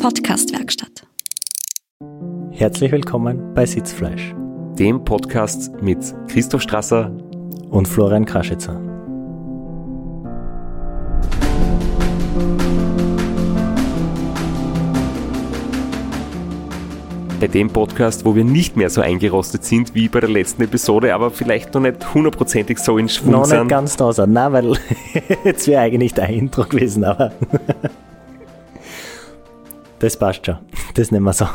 Podcastwerkstatt. Herzlich willkommen bei Sitzfleisch, dem Podcast mit Christoph Strasser und Florian Kraschitzer. Bei dem Podcast, wo wir nicht mehr so eingerostet sind wie bei der letzten Episode, aber vielleicht noch nicht hundertprozentig so in Schwung noch sind. Noch nicht ganz da sind, nein, weil jetzt wäre eigentlich dein Intro gewesen, aber das passt schon. Das nehmen wir so.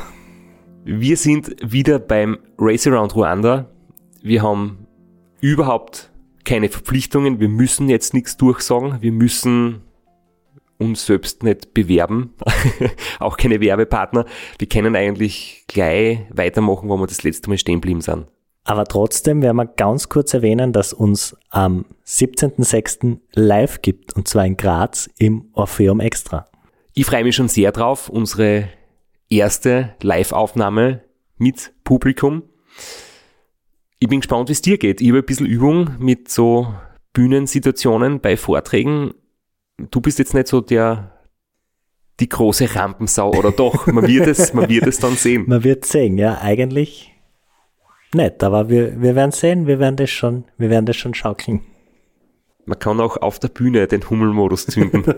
Wir sind wieder beim Race Around Ruanda. Wir haben überhaupt keine Verpflichtungen. Wir müssen jetzt nichts durchsagen. Wir müssen uns selbst nicht bewerben. Auch keine Werbepartner. Wir können eigentlich gleich weitermachen, wo wir das letzte Mal stehen geblieben sind. Aber trotzdem werden wir ganz kurz erwähnen, dass uns am 17.06. live gibt, und zwar in Graz im Orpheum Extra. Ich freue mich schon sehr drauf, unsere erste Live-Aufnahme mit Publikum. Ich bin gespannt, wie es dir geht. Ich habe ein bisschen Übung mit so Bühnensituationen bei Vorträgen. Du bist jetzt nicht so der die große Rampensau oder doch? Man wird es, man wird es dann sehen. Man wird sehen, ja, eigentlich nicht, aber wir, wir werden sehen, wir werden das schon, wir werden das schon schaukeln. Man kann auch auf der Bühne den Hummelmodus zünden.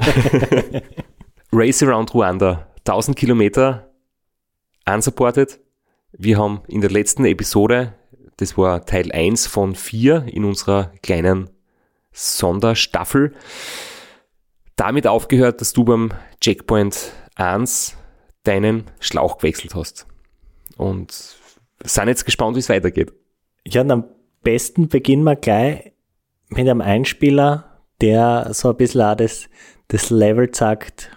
Race Around Ruanda, 1000 Kilometer unsupported. Wir haben in der letzten Episode, das war Teil 1 von 4 in unserer kleinen Sonderstaffel, damit aufgehört, dass du beim Checkpoint 1 deinen Schlauch gewechselt hast. Und sind jetzt gespannt, wie es weitergeht. Ja, und am besten beginnen wir gleich mit einem Einspieler, der so ein bisschen auch das, das Level sagt,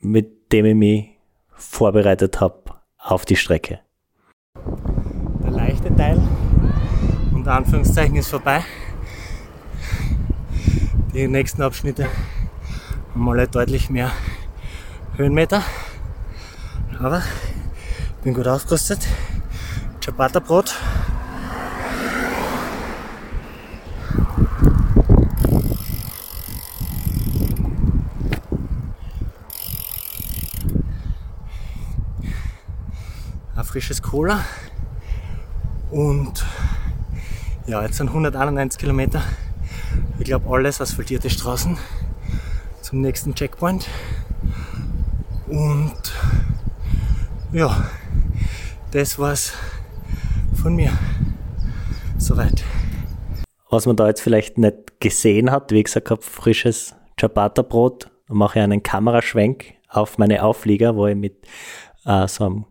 mit dem ich mich vorbereitet habe auf die Strecke. Der leichte Teil, unter Anführungszeichen, ist vorbei. Die nächsten Abschnitte haben alle deutlich mehr Höhenmeter. Aber ich bin gut ausgerüstet. Ciabatta-Brot. Frisches Cola. Und ja, jetzt sind 191 Kilometer. Ich glaube, alles asphaltierte Straßen zum nächsten Checkpoint. Und ja, das war's von mir. Soweit. Was man da jetzt vielleicht nicht gesehen hat, wie gesagt habe, frisches Ciabatta-Brot, mache ich einen Kameraschwenk auf meine Auflieger, wo ich mit äh, so einem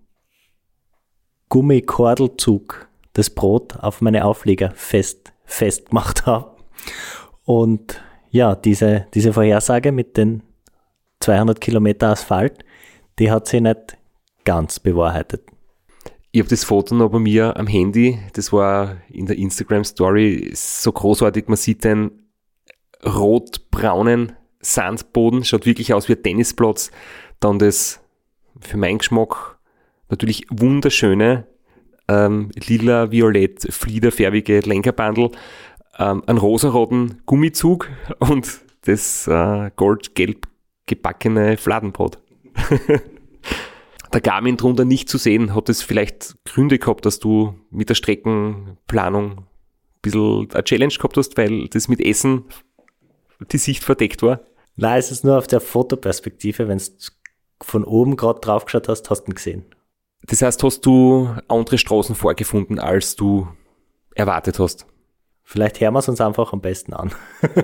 Gummikordelzug das Brot auf meine Auflieger fest, festgemacht habe. Und ja, diese, diese Vorhersage mit den 200 Kilometer Asphalt, die hat sich nicht ganz bewahrheitet. Ich habe das Foto noch bei mir am Handy, das war in der Instagram Story so großartig, man sieht den rot-braunen Sandboden, schaut wirklich aus wie ein Tennisplatz. Dann das, für meinen Geschmack, natürlich wunderschöne ähm, lila-violett fliederfärbige Lenkerbandel, ähm, einen rosaroten Gummizug und das äh, goldgelb gebackene Fladenbrot. der Garmin drunter nicht zu sehen, hat es vielleicht Gründe gehabt, dass du mit der Streckenplanung ein bisschen eine Challenge gehabt hast, weil das mit Essen die Sicht verdeckt war? Nein, es ist nur auf der Fotoperspektive, wenn du von oben gerade drauf geschaut hast, hast du ihn gesehen. Das heißt, hast du andere Straßen vorgefunden, als du erwartet hast? Vielleicht hören wir es uns einfach am besten an.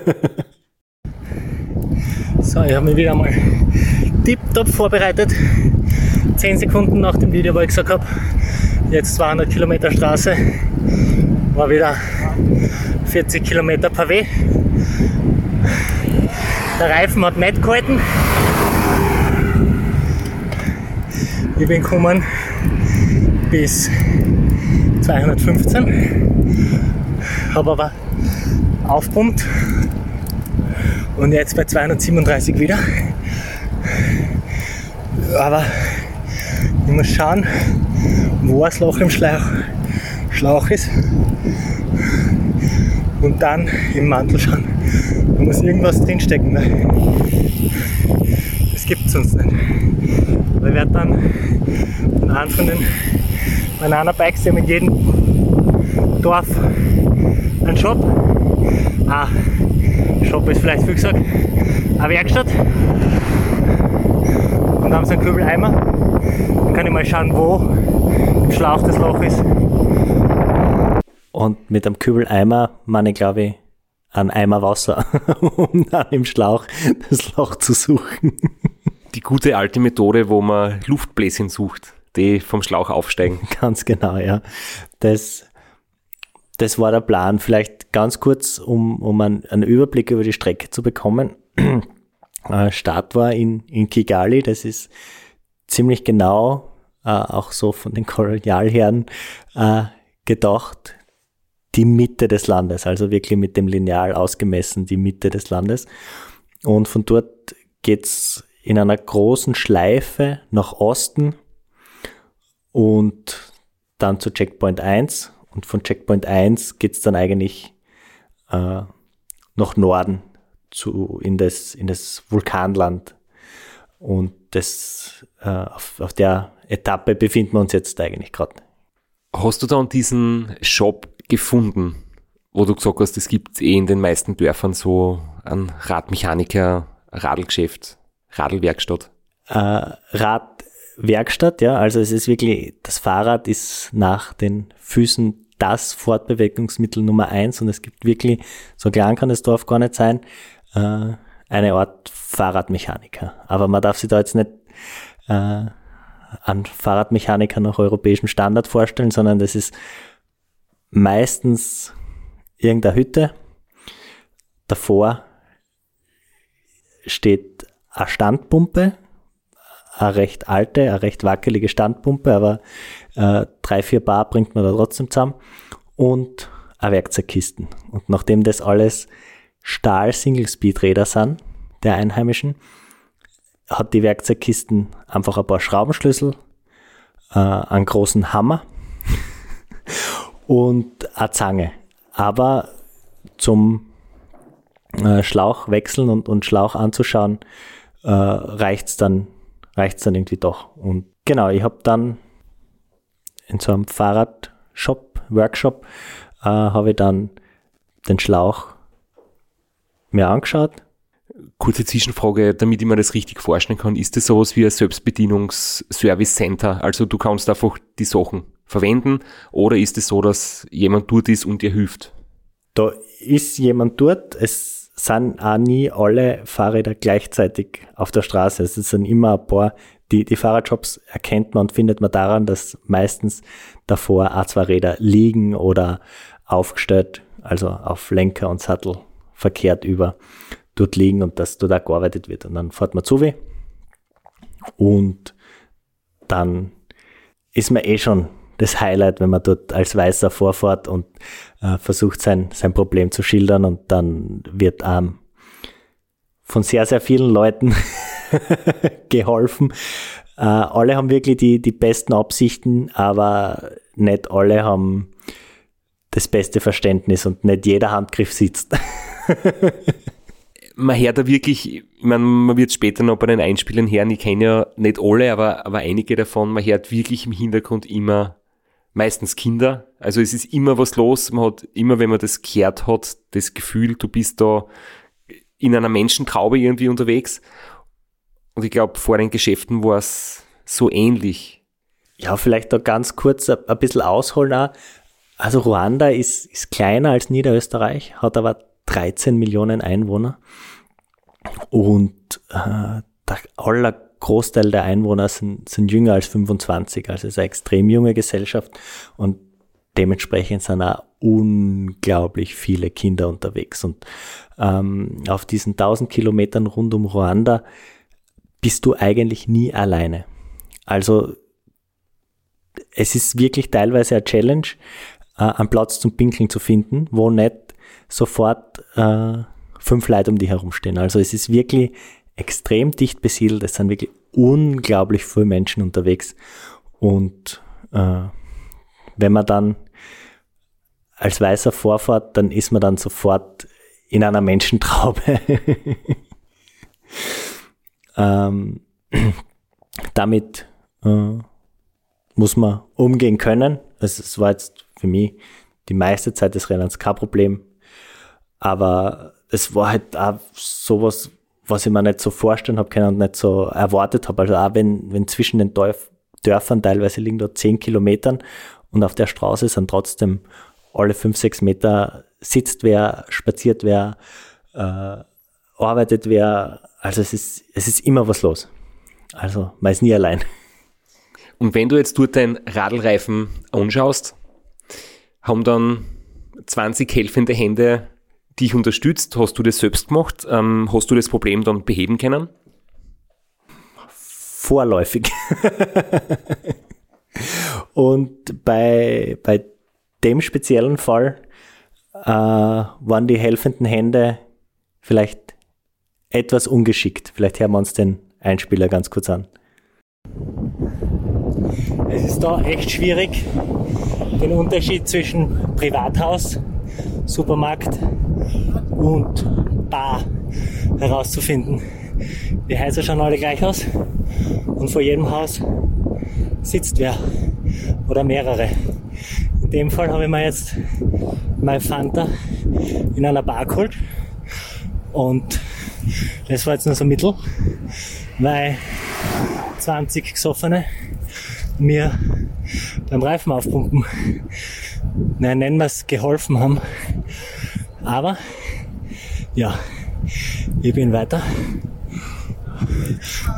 so, ich habe mich wieder mal tiptop vorbereitet. 10 Sekunden nach dem Video, wo ich gesagt habe, jetzt 200 Kilometer Straße, war wieder 40 Kilometer Pavé. Der Reifen hat nicht gehalten. Ich bin gekommen bis 215, habe aber aufpumpt und jetzt bei 237 wieder. Aber ich muss schauen, wo das Loch im Schlauch, Schlauch ist und dann im Mantel schauen. Da muss irgendwas drinstecken. Ne? Das gibt es uns nicht. Wir werden dann von einem von den Banana-Bikes, die haben in jedem Dorf einen Shop. Ah, Shop ist vielleicht viel gesagt. Eine Werkstatt. Und da haben sie einen Kübeleimer. Dann kann ich mal schauen, wo im Schlauch das Loch ist. Und mit einem Kübeleimer meine ich, glaube ich, einen Eimer Wasser, um dann im Schlauch das Loch zu suchen. Die gute alte Methode, wo man Luftbläschen sucht, die vom Schlauch aufsteigen. Ganz genau, ja. Das, das war der Plan. Vielleicht ganz kurz, um, um einen, einen Überblick über die Strecke zu bekommen. Äh, Start war in, in Kigali, das ist ziemlich genau, äh, auch so von den Kolonialherren äh, gedacht, die Mitte des Landes, also wirklich mit dem Lineal ausgemessen die Mitte des Landes. Und von dort geht's in einer großen Schleife nach Osten und dann zu Checkpoint 1. Und von Checkpoint 1 geht's dann eigentlich äh, nach Norden zu, in, das, in das Vulkanland. Und das, äh, auf, auf der Etappe befinden wir uns jetzt eigentlich gerade. Hast du dann diesen Shop gefunden, wo du gesagt hast, es gibt eh in den meisten Dörfern so ein Radmechaniker, Radlgeschäft, Radlwerkstatt? Äh, Radwerkstatt, ja, also es ist wirklich, das Fahrrad ist nach den Füßen das Fortbewegungsmittel Nummer eins und es gibt wirklich, so klein kann das Dorf gar nicht sein, äh, eine Art Fahrradmechaniker. Aber man darf sich da jetzt nicht äh, an Fahrradmechaniker nach europäischem Standard vorstellen, sondern das ist meistens irgendeine Hütte. Davor steht eine Standpumpe, eine recht alte, eine recht wackelige Standpumpe, aber äh, drei, vier Bar bringt man da trotzdem zusammen und eine Werkzeugkisten. Und nachdem das alles Stahl-Single-Speed-Räder sind, der Einheimischen, hat die Werkzeugkisten einfach ein paar Schraubenschlüssel, äh, einen großen Hammer und eine Zange. Aber zum äh, Schlauch wechseln und, und Schlauch anzuschauen, äh, reicht's dann, reicht's dann irgendwie doch. Und genau, ich habe dann in so einem Fahrradshop, Workshop, äh, habe ich dann den Schlauch mir angeschaut. Kurze Zwischenfrage, damit ich mir das richtig vorstellen kann, ist das sowas wie ein Selbstbedienungs-Service-Center? Also du kannst einfach die Sachen verwenden oder ist es so, dass jemand dort ist und dir hilft? Da ist jemand dort, es sind auch nie alle Fahrräder gleichzeitig auf der Straße. Es sind immer ein paar, die, die Fahrradshops erkennt man und findet man daran, dass meistens davor auch zwei Räder liegen oder aufgestellt, also auf Lenker und Sattel verkehrt über dort liegen und dass dort auch gearbeitet wird. Und dann fährt man zu weh und dann ist man eh schon das Highlight, wenn man dort als Weißer vorfährt und äh, versucht sein, sein Problem zu schildern und dann wird ähm, von sehr, sehr vielen Leuten geholfen. Äh, alle haben wirklich die, die besten Absichten, aber nicht alle haben das beste Verständnis und nicht jeder Handgriff sitzt. man hört da wirklich, ich meine, man wird später noch bei den Einspielern hören, ich kenne ja nicht alle, aber, aber einige davon, man hört wirklich im Hintergrund immer meistens Kinder. Also es ist immer was los. Man hat immer, wenn man das gehört hat, das Gefühl, du bist da in einer Menschentraube irgendwie unterwegs. Und ich glaube, vor den Geschäften war es so ähnlich. Ja, vielleicht da ganz kurz ein, ein bisschen ausholen. Auch. Also Ruanda ist, ist kleiner als Niederösterreich, hat aber 13 Millionen Einwohner. Und äh, der aller Großteil der Einwohner sind, sind jünger als 25, also es ist eine extrem junge Gesellschaft und dementsprechend sind auch unglaublich viele Kinder unterwegs. Und ähm, auf diesen 1000 Kilometern rund um Ruanda bist du eigentlich nie alleine. Also es ist wirklich teilweise eine Challenge, äh, einen Platz zum Pinkeln zu finden, wo nicht sofort äh, fünf Leute um dich herumstehen. Also es ist wirklich extrem dicht besiedelt. Es sind wirklich unglaublich viele Menschen unterwegs. Und äh, wenn man dann als Weißer vorfährt, dann ist man dann sofort in einer Menschentraube. Ähm, damit äh, muss man umgehen können. Also es war jetzt für mich die meiste Zeit des Rennens kein Problem. Aber es war halt auch sowas, was ich mir nicht so vorstellen habe können und nicht so erwartet habe. Also auch wenn, wenn zwischen den Dörf, Dörfern teilweise liegen da zehn Kilometern und auf der Straße sind trotzdem alle fünf, sechs Meter sitzt wer, spaziert wer, äh, arbeitet wer. Also es ist, es ist immer was los. Also man ist nie allein. Und wenn du jetzt dort deinen Radlreifen anschaust, haben dann 20 helfende Hände dich unterstützt. Hast du das selbst gemacht? Ähm, hast du das Problem dann beheben können? Vorläufig. Und bei, bei dem speziellen Fall äh, waren die helfenden Hände vielleicht etwas ungeschickt. Vielleicht hören wir uns den Einspieler ganz kurz an. Es ist da echt schwierig, den Unterschied zwischen Privathaus, Supermarkt und Bar herauszufinden. Die Häuser schauen alle gleich aus und vor jedem Haus sitzt wer oder mehrere. In dem Fall habe ich mir jetzt mein Fanta in einer Bar geholt und das war jetzt nur so mittel, weil 20 Gesoffene mir beim Reifen aufpumpen, nein, nennen wir es, geholfen haben. Aber, ja, ich bin weiter.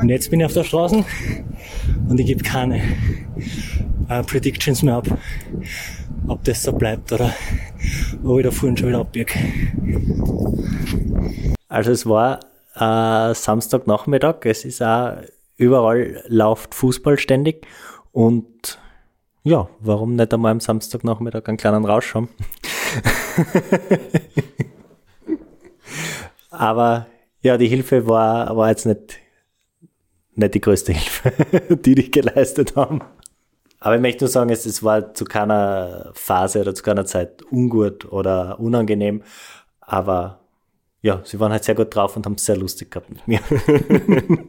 Und jetzt bin ich auf der Straße und ich gebe keine äh, Predictions mehr ab, ob das so bleibt oder ob ich da vorhin schon wieder abbiege. Also es war äh, Samstagnachmittag, es ist auch überall läuft Fußball ständig und ja, warum nicht einmal am Samstagnachmittag einen kleinen Rausch haben? Aber ja, die Hilfe war, war jetzt nicht, nicht die größte Hilfe, die die geleistet haben. Aber ich möchte nur sagen, es, es war zu keiner Phase oder zu keiner Zeit ungut oder unangenehm. Aber ja, sie waren halt sehr gut drauf und haben es sehr lustig gehabt mit mir.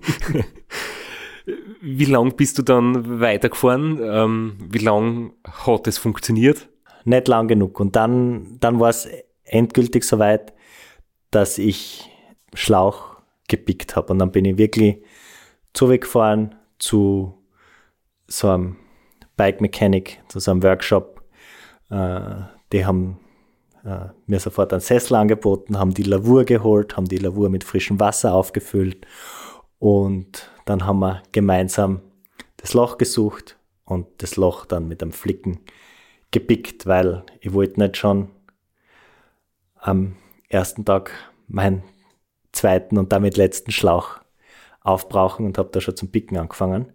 Wie lang bist du dann weitergefahren? Ähm, wie lang hat es funktioniert? Nicht lang genug. Und dann, dann war es endgültig soweit, dass ich Schlauch gepickt habe. Und dann bin ich wirklich zurückgefahren zu so einem Bike Mechanic, zu so einem Workshop. Äh, die haben äh, mir sofort einen Sessel angeboten, haben die Lavur geholt, haben die Lavur mit frischem Wasser aufgefüllt und dann haben wir gemeinsam das Loch gesucht und das Loch dann mit einem Flicken gepickt, weil ich wollte nicht schon am ersten Tag meinen zweiten und damit letzten Schlauch aufbrauchen und habe da schon zum Picken angefangen.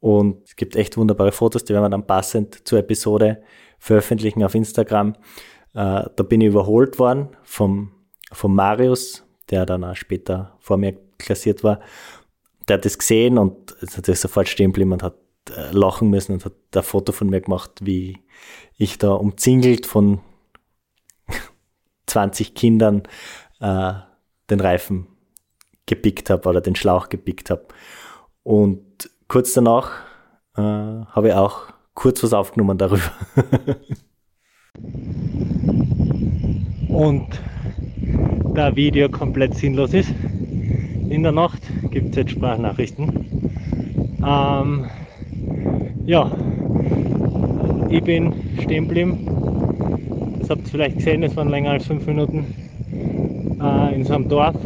Und es gibt echt wunderbare Fotos, die werden wir dann passend zur Episode veröffentlichen auf Instagram. Äh, da bin ich überholt worden vom, vom Marius, der dann auch später vor mir klassiert war. Der hat das gesehen und ist natürlich sofort stehen geblieben und hat lachen müssen und hat ein Foto von mir gemacht, wie ich da umzingelt von 20 Kindern äh, den Reifen gepickt habe oder den Schlauch gepickt habe. Und kurz danach äh, habe ich auch kurz was aufgenommen darüber. Und da Video komplett sinnlos ist, in der Nacht gibt es jetzt Sprachnachrichten. Ähm, ja, ich bin stehen geblieben. Das habt ihr vielleicht gesehen, es waren länger als fünf Minuten äh, in so einem Dorf.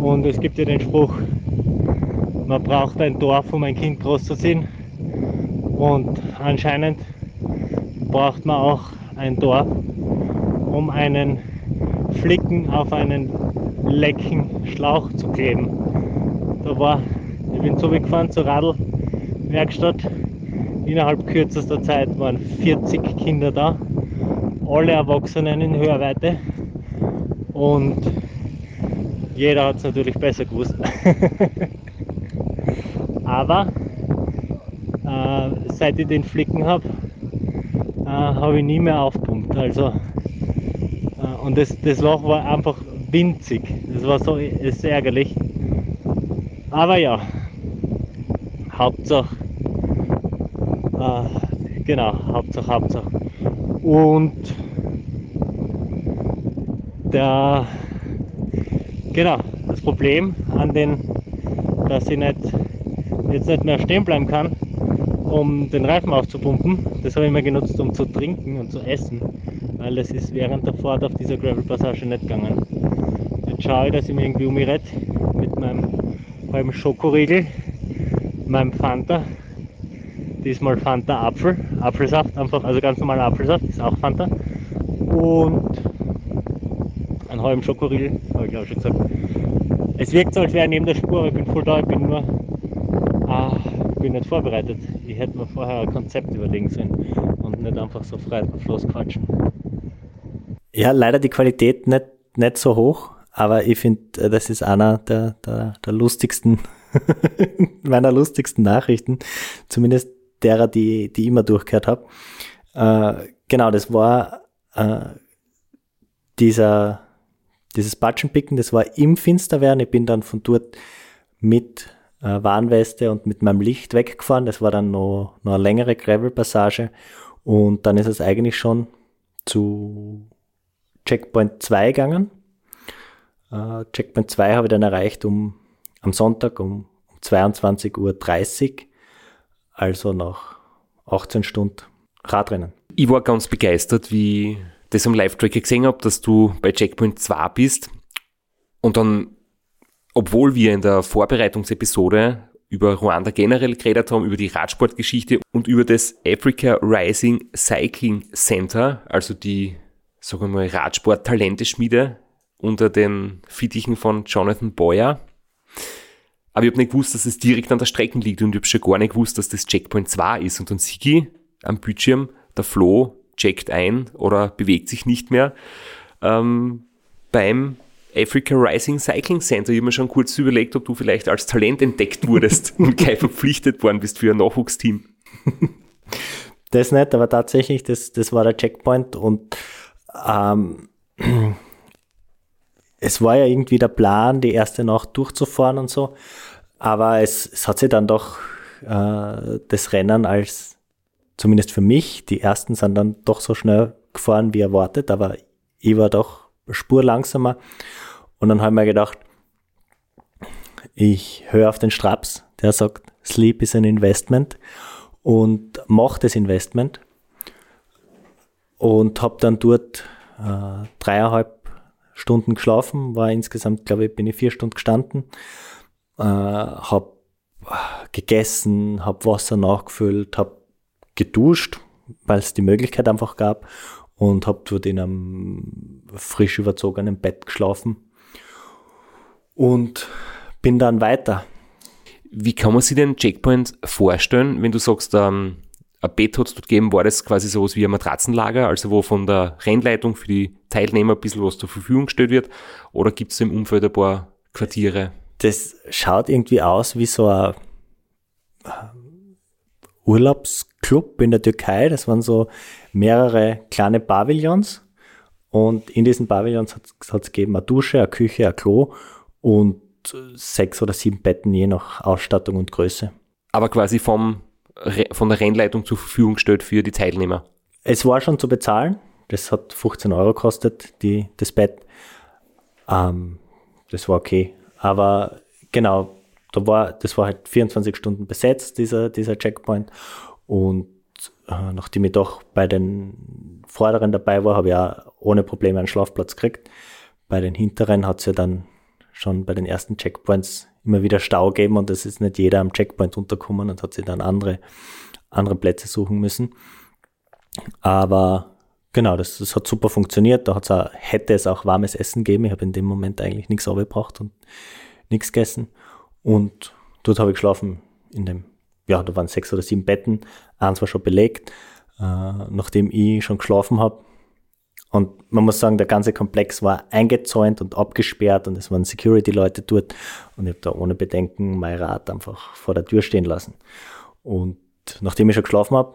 Und es gibt ja den Spruch, man braucht ein Dorf, um ein Kind groß zu ziehen. Und anscheinend braucht man auch ein Dorf, um einen Flicken auf einen lecken Schlauch zu kleben. Da war, ich bin so gefahren zur Radlwerkstatt. Innerhalb kürzester Zeit waren 40 Kinder da, alle Erwachsenen in Hörweite und jeder hat es natürlich besser gewusst. Aber äh, seit ich den Flicken habe, äh, habe ich nie mehr aufpumpt. Also, äh, und das, das Loch war einfach winzig. Das war so ist ärgerlich. Aber ja, Hauptsache, äh, genau, Hauptsache, Hauptsache. Und der, genau, das Problem an den, dass ich nicht, jetzt nicht mehr stehen bleiben kann, um den Reifen aufzupumpen, das habe ich mir genutzt, um zu trinken und zu essen, weil das ist während der Fahrt auf dieser Gravel-Passage nicht gegangen. Jetzt schaue ich, dass ich mich irgendwie um mich rette mit meinem halben Schokoriegel, meinem Fanta, diesmal Fanta Apfel, Apfelsaft einfach, also ganz normaler Apfelsaft, ist auch Fanta und einen halben Schokoriegel, habe ich glaube schon gesagt. Es wirkt so, als wäre ich neben der Spur, ich bin voll da, ich bin nur, ah, bin nicht vorbereitet. Ich hätte mir vorher ein Konzept überlegen sollen und nicht einfach so frei drauf losquatschen. Ja, leider die Qualität nicht, nicht so hoch, aber ich finde, das ist einer der, der, der lustigsten, meiner lustigsten Nachrichten, zumindest derer, die, die ich immer durchgehört habe. Äh, genau, das war äh, dieser, dieses Batschenpicken, das war im Finsterwerden. Ich bin dann von dort mit äh, Warnweste und mit meinem Licht weggefahren. Das war dann noch, noch eine längere Gravel-Passage. Und dann ist es eigentlich schon zu Checkpoint 2 gegangen. Äh, Checkpoint 2 habe ich dann erreicht um, am Sonntag um, um 22.30 Uhr. Also nach 18 Stunden Radrennen. Ich war ganz begeistert, wie das am Live-Tracker gesehen habe, dass du bei Checkpoint 2 bist und dann obwohl wir in der Vorbereitungsepisode über Ruanda generell geredet haben, über die Radsportgeschichte und über das Africa Rising Cycling Center, also die, sagen wir mal, Radsport-Talenteschmiede unter den Fittichen von Jonathan Boyer. Aber ich habe nicht gewusst, dass es direkt an der Strecke liegt und ich habe schon gar nicht gewusst, dass das Checkpoint 2 ist. Und dann Sigi am Bildschirm, der Flo checkt ein oder bewegt sich nicht mehr ähm, beim Africa Rising Cycling Center. Ich habe mir schon kurz überlegt, ob du vielleicht als Talent entdeckt wurdest und gleich verpflichtet worden bist für ein Nachwuchsteam. Das nicht, aber tatsächlich, das, das war der Checkpoint und ähm, es war ja irgendwie der Plan, die erste Nacht durchzufahren und so, aber es, es hat sich dann doch äh, das Rennen als, zumindest für mich, die ersten sind dann doch so schnell gefahren wie erwartet, aber ich war doch Spur langsamer. Und dann habe ich mir gedacht, ich höre auf den Straps, der sagt, Sleep is an Investment und mache das Investment und habe dann dort äh, dreieinhalb Stunden geschlafen, war insgesamt, glaube ich, bin ich vier Stunden gestanden, äh, habe gegessen, habe Wasser nachgefüllt, habe geduscht, weil es die Möglichkeit einfach gab und habe dort in einem frisch überzogenen Bett geschlafen und bin dann weiter. Wie kann man sich den Checkpoint vorstellen, wenn du sagst, ähm, ein Bett hat es dort gegeben, war das quasi sowas wie ein Matratzenlager, also wo von der Rennleitung für die Teilnehmer ein bisschen was zur Verfügung gestellt wird? Oder gibt es im Umfeld ein paar Quartiere? Das schaut irgendwie aus wie so ein Urlaubsclub in der Türkei. Das waren so mehrere kleine Pavillons. Und in diesen Pavillons hat es gegeben eine Dusche, eine Küche, ein Klo und sechs oder sieben Betten je nach Ausstattung und Größe. Aber quasi vom, von der Rennleitung zur Verfügung gestellt für die Teilnehmer. Es war schon zu bezahlen. Das hat 15 Euro gekostet, die, das Bett. Ähm, das war okay. Aber genau, da war, das war halt 24 Stunden besetzt, dieser, dieser Checkpoint. Und äh, nachdem ich doch bei den vorderen dabei war, habe ich auch ohne Probleme einen Schlafplatz gekriegt. Bei den hinteren hat es ja dann schon bei den ersten Checkpoints immer wieder Stau gegeben und es ist nicht jeder am Checkpoint unterkommen und hat sich dann andere, andere Plätze suchen müssen. Aber genau, das, das hat super funktioniert. Da hat's auch, hätte es auch warmes Essen gegeben. Ich habe in dem Moment eigentlich nichts gebraucht und nichts gegessen. Und dort habe ich geschlafen in dem, ja, da waren sechs oder sieben Betten. Eins war schon belegt. Äh, nachdem ich schon geschlafen habe, und man muss sagen, der ganze Komplex war eingezäunt und abgesperrt und es waren Security-Leute dort. Und ich habe da ohne Bedenken mein Rad einfach vor der Tür stehen lassen. Und nachdem ich schon geschlafen habe,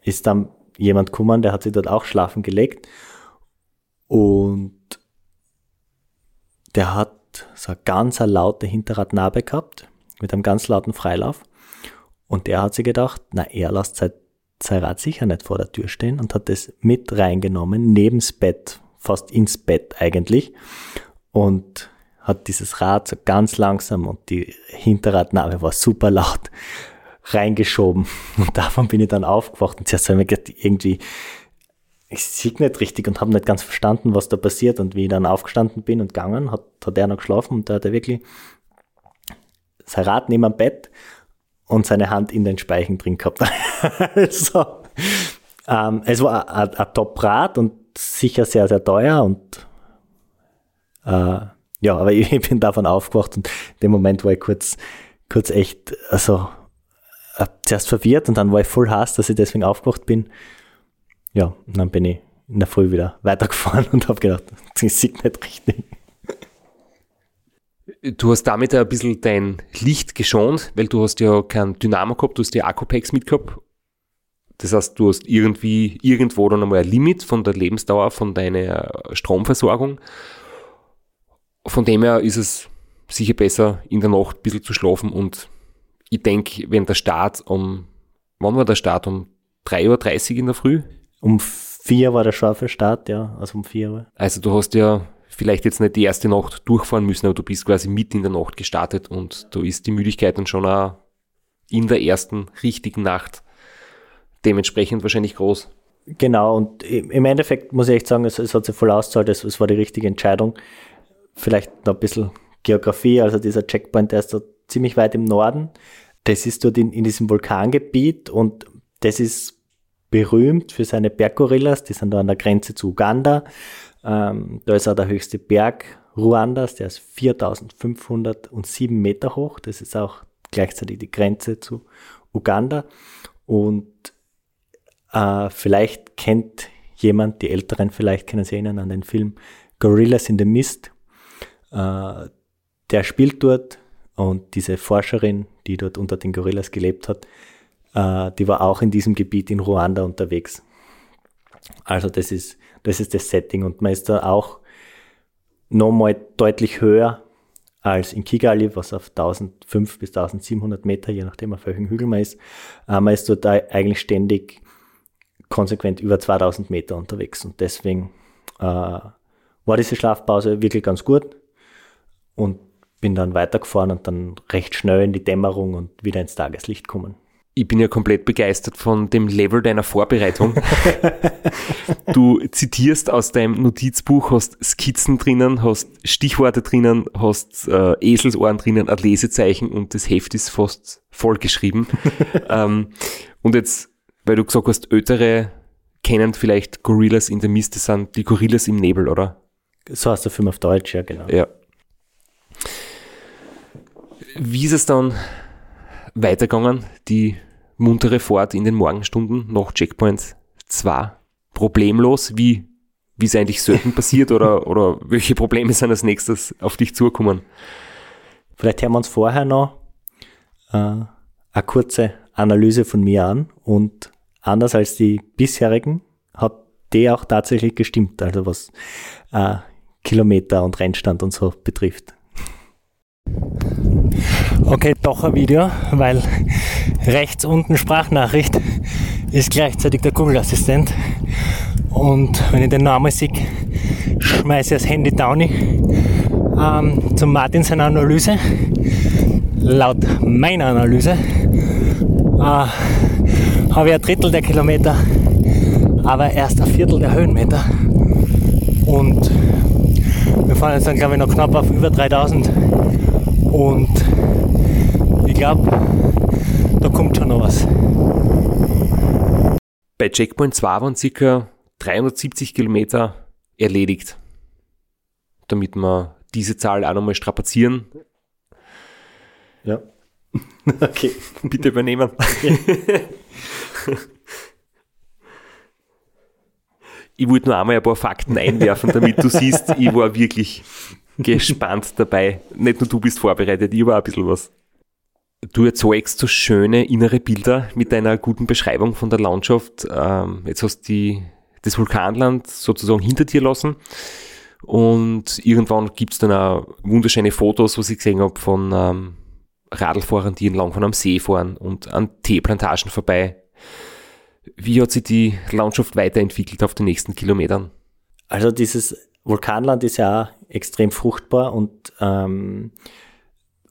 ist dann jemand gekommen, der hat sich dort auch schlafen gelegt. Und der hat so eine ganz laute Hinterradnarbe gehabt, mit einem ganz lauten Freilauf. Und der hat sich gedacht, na, er lässt sein, sein Rad sicher nicht vor der Tür stehen und hat das mit reingenommen, nebens Bett, fast ins Bett eigentlich. Und hat dieses Rad so ganz langsam und die Hinterradnarbe war super laut reingeschoben. Und davon bin ich dann aufgewacht und zuerst habe ich mir gedacht, irgendwie, ich sehe nicht richtig und habe nicht ganz verstanden, was da passiert. Und wie ich dann aufgestanden bin und gegangen, hat, hat er noch geschlafen und da hat er wirklich sein Rad neben dem Bett und seine Hand in den Speichen drin gehabt. also, ähm, es war ein, Top-Rad und sicher sehr, sehr teuer und äh, ja, aber ich bin davon aufgewacht und in dem Moment war ich kurz, kurz echt, also zuerst verwirrt und dann war ich voll Hass, dass ich deswegen aufgewacht bin. Ja, und dann bin ich in der Früh wieder weitergefahren und habe gedacht, das sieht nicht richtig. Du hast damit ein bisschen dein Licht geschont, weil du hast ja kein Dynamo gehabt, du hast die Akkupacks mitgehabt. Das heißt, du hast irgendwie irgendwo dann einmal ein Limit von der Lebensdauer von deiner Stromversorgung. Von dem her ist es sicher besser, in der Nacht ein bisschen zu schlafen und ich denke, wenn der Start um, wann war der Start? Um 3.30 Uhr in der Früh? Um 4 war der scharfe Start, ja, also um 4 Uhr. Also du hast ja vielleicht jetzt nicht die erste Nacht durchfahren müssen, aber du bist quasi mitten in der Nacht gestartet und da ist die Müdigkeit dann schon auch in der ersten richtigen Nacht dementsprechend wahrscheinlich groß. Genau, und im Endeffekt muss ich echt sagen, es, es hat sich voll ausgezahlt, es, es war die richtige Entscheidung. Vielleicht noch ein bisschen Geografie, also dieser Checkpoint, der ist da ziemlich weit im Norden. Das ist dort in, in diesem Vulkangebiet und das ist berühmt für seine Berggorillas, die sind da an der Grenze zu Uganda. Ähm, da ist auch der höchste Berg Ruandas, der ist 4507 Meter hoch. Das ist auch gleichzeitig die Grenze zu Uganda. Und äh, vielleicht kennt jemand, die Älteren vielleicht kennen Sie erinnern an den Film Gorillas in the Mist. Äh, der spielt dort und diese Forscherin, die dort unter den Gorillas gelebt hat, äh, die war auch in diesem Gebiet in Ruanda unterwegs. Also das ist, das ist das Setting und man ist da auch nochmal deutlich höher als in Kigali, was auf 1500 bis 1700 Meter, je nachdem auf welchem Hügel man ist. Äh, man ist dort eigentlich ständig konsequent über 2000 Meter unterwegs und deswegen äh, war diese Schlafpause wirklich ganz gut und bin dann weitergefahren und dann recht schnell in die Dämmerung und wieder ins Tageslicht kommen. Ich bin ja komplett begeistert von dem Level deiner Vorbereitung. du zitierst aus deinem Notizbuch, hast Skizzen drinnen, hast Stichworte drinnen, hast äh, Eselsohren drinnen, ein Lesezeichen und das Heft ist fast vollgeschrieben. ähm, und jetzt, weil du gesagt hast, Ältere kennen vielleicht Gorillas in der Mist, das sind die Gorillas im Nebel, oder? So heißt der Film auf Deutsch, ja, genau. Ja. Wie ist es dann weitergegangen, die muntere Fahrt in den Morgenstunden nach Checkpoint 2? Problemlos, wie wie es eigentlich selten passiert oder, oder welche Probleme sind als nächstes auf dich zukommen? Vielleicht hören wir uns vorher noch äh, eine kurze Analyse von mir an und anders als die bisherigen hat die auch tatsächlich gestimmt, also was äh, Kilometer und Rennstand und so betrifft. Okay, doch ein Video, weil rechts unten Sprachnachricht ist gleichzeitig der Google-Assistent. Und wenn ich den Namen sehe, schmeiße ich das Handy down ähm, zum Martin seine Analyse. Laut meiner Analyse äh, habe ich ein Drittel der Kilometer, aber erst ein Viertel der Höhenmeter. Und wir fahren jetzt dann, glaube ich, noch knapp auf über 3000. Und ich glaube, da kommt schon noch was. Bei Checkpoint 2 waren ca. 370 Kilometer erledigt. Damit wir diese Zahl auch nochmal strapazieren. Ja. okay. Bitte übernehmen. ich wollte nur einmal ein paar Fakten einwerfen, damit du siehst, ich war wirklich gespannt dabei. Nicht nur du bist vorbereitet, ich war ein bisschen was. Du erzeugst so schöne innere Bilder mit deiner guten Beschreibung von der Landschaft. Ähm, jetzt hast du das Vulkanland sozusagen hinter dir lassen Und irgendwann gibt's dann auch wunderschöne Fotos, was ich gesehen habe von ähm, Radlfahrern, die entlang von einem See fahren und an Teeplantagen vorbei. Wie hat sich die Landschaft weiterentwickelt auf den nächsten Kilometern? Also dieses Vulkanland ist ja extrem fruchtbar und ähm,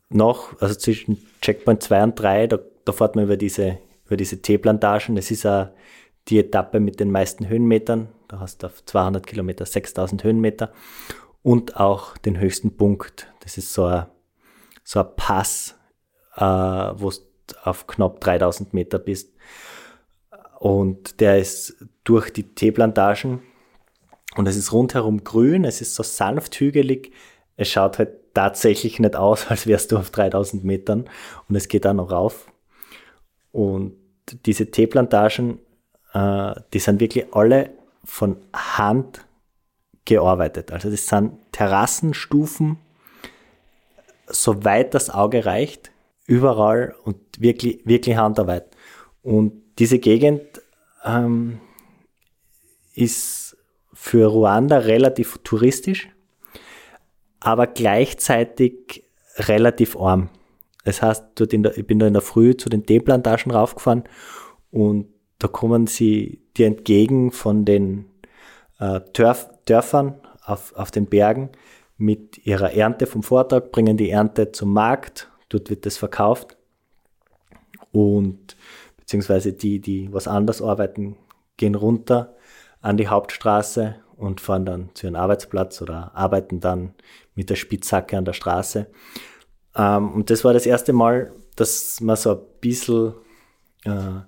noch, also zwischen Checkpoint 2 und 3, da, da fährt man über diese, über diese Teeplantagen. Das ist auch die Etappe mit den meisten Höhenmetern. Da hast du auf 200 Kilometer 6000 Höhenmeter und auch den höchsten Punkt. Das ist so ein, so ein Pass, äh, wo du auf knapp 3000 Meter bist. Und der ist durch die Teeplantagen und es ist rundherum grün, es ist so sanft hügelig. Es schaut halt tatsächlich nicht aus, als wärst du auf 3000 Metern und es geht auch noch rauf. Und diese Teeplantagen, äh, die sind wirklich alle von Hand gearbeitet. Also das sind Terrassenstufen, soweit das Auge reicht, überall und wirklich, wirklich Handarbeit. Und diese Gegend ähm, ist für Ruanda relativ touristisch, aber gleichzeitig relativ arm. Das heißt, dort der, ich bin da in der Früh zu den Teeplantagen raufgefahren und da kommen sie dir entgegen von den äh, Dörf, Dörfern auf, auf den Bergen mit ihrer Ernte vom Vortag, bringen die Ernte zum Markt, dort wird das verkauft und beziehungsweise die, die was anders arbeiten, gehen runter an die Hauptstraße und fahren dann zu ihrem Arbeitsplatz oder arbeiten dann mit der Spitzhacke an der Straße. Ähm, und das war das erste Mal, dass man so ein bisschen äh,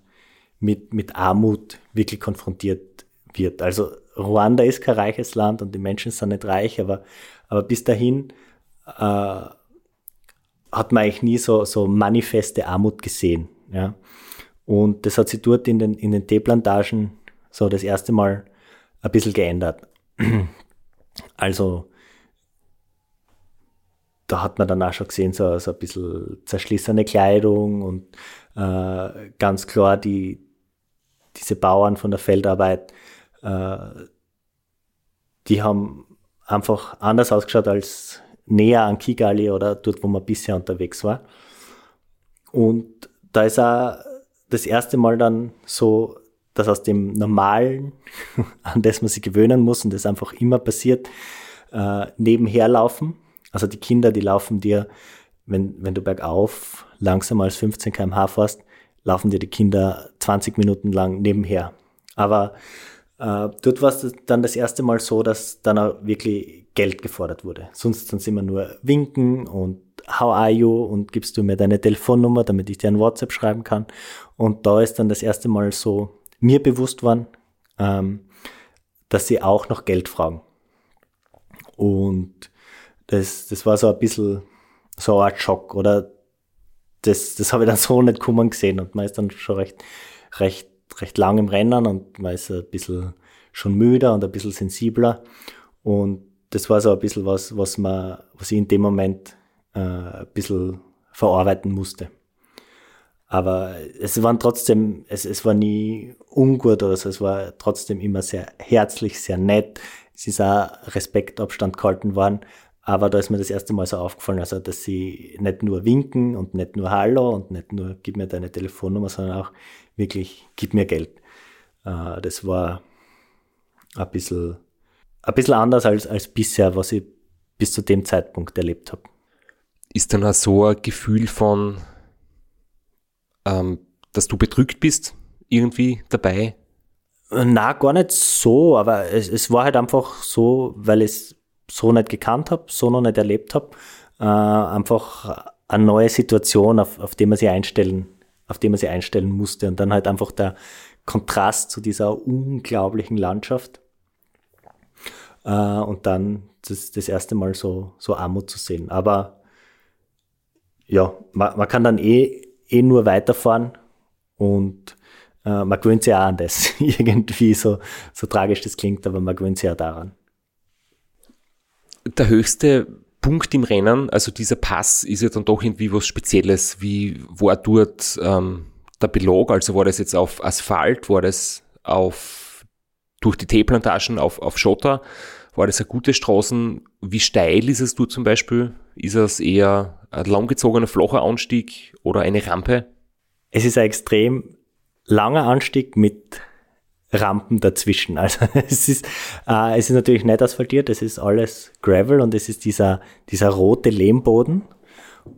mit, mit Armut wirklich konfrontiert wird. Also Ruanda ist kein reiches Land und die Menschen sind nicht reich, aber, aber bis dahin äh, hat man eigentlich nie so, so manifeste Armut gesehen. Ja? Und das hat sich dort in den, in den Teeplantagen so das erste Mal ein bisschen geändert. Also da hat man dann auch schon gesehen, so, so ein bisschen zerschlissene Kleidung und äh, ganz klar die, diese Bauern von der Feldarbeit, äh, die haben einfach anders ausgeschaut als näher an Kigali oder dort, wo man bisher unterwegs war. Und da ist auch das erste Mal dann so, dass aus dem Normalen, an das man sich gewöhnen muss und das einfach immer passiert, äh, nebenher laufen. Also die Kinder, die laufen dir, wenn, wenn du bergauf langsam als 15 km/h fährst, laufen dir die Kinder 20 Minuten lang nebenher. Aber äh, dort war es dann das erste Mal so, dass dann auch wirklich Geld gefordert wurde. Sonst sind immer nur winken und how are you und gibst du mir deine Telefonnummer, damit ich dir ein WhatsApp schreiben kann. Und da ist dann das erste Mal so mir bewusst worden, ähm, dass sie auch noch Geld fragen. Und das, das war so ein bisschen so Art Schock oder das, das habe ich dann so nicht kommen gesehen und man ist dann schon recht, recht, recht lang im Rennen und man ist ein bisschen schon müder und ein bisschen sensibler und das war so ein bisschen was, was man, was ich in dem Moment äh, ein bisschen verarbeiten musste. Aber es waren trotzdem, es, es war nie ungut oder so, es war trotzdem immer sehr herzlich, sehr nett. Es ist auch Respektabstand gehalten worden. Aber da ist mir das erste Mal so aufgefallen, also dass sie nicht nur winken und nicht nur Hallo und nicht nur gib mir deine Telefonnummer, sondern auch wirklich gib mir Geld. Äh, das war ein bisschen, ein bisschen anders als, als bisher, was ich bis zu dem Zeitpunkt erlebt habe. Ist dann auch so ein Gefühl von, ähm, dass du bedrückt bist, irgendwie dabei? Na, gar nicht so, aber es, es war halt einfach so, weil es so nicht gekannt habe, so noch nicht erlebt habe. Äh, einfach eine neue Situation, auf, auf die man sich einstellen, auf die man sich einstellen musste. Und dann halt einfach der Kontrast zu dieser unglaublichen Landschaft. Äh, und dann das, das erste Mal so, so Armut zu sehen. Aber ja, man, man kann dann eh, eh nur weiterfahren und äh, man gewöhnt sich auch an das. Irgendwie so, so tragisch das klingt, aber man gewöhnt sich auch daran der höchste Punkt im Rennen, also dieser Pass, ist ja dann doch irgendwie was Spezielles. Wie war dort ähm, der Belag? Also war das jetzt auf Asphalt, war das auf durch die Teeplantagen auf, auf Schotter? War das eine gute Straßen? Wie steil ist es du zum Beispiel? Ist es eher ein langgezogener, flacher Anstieg oder eine Rampe? Es ist ein extrem langer Anstieg mit Rampen dazwischen. Also es ist, äh, es ist natürlich nicht asphaltiert, es ist alles Gravel und es ist dieser, dieser rote Lehmboden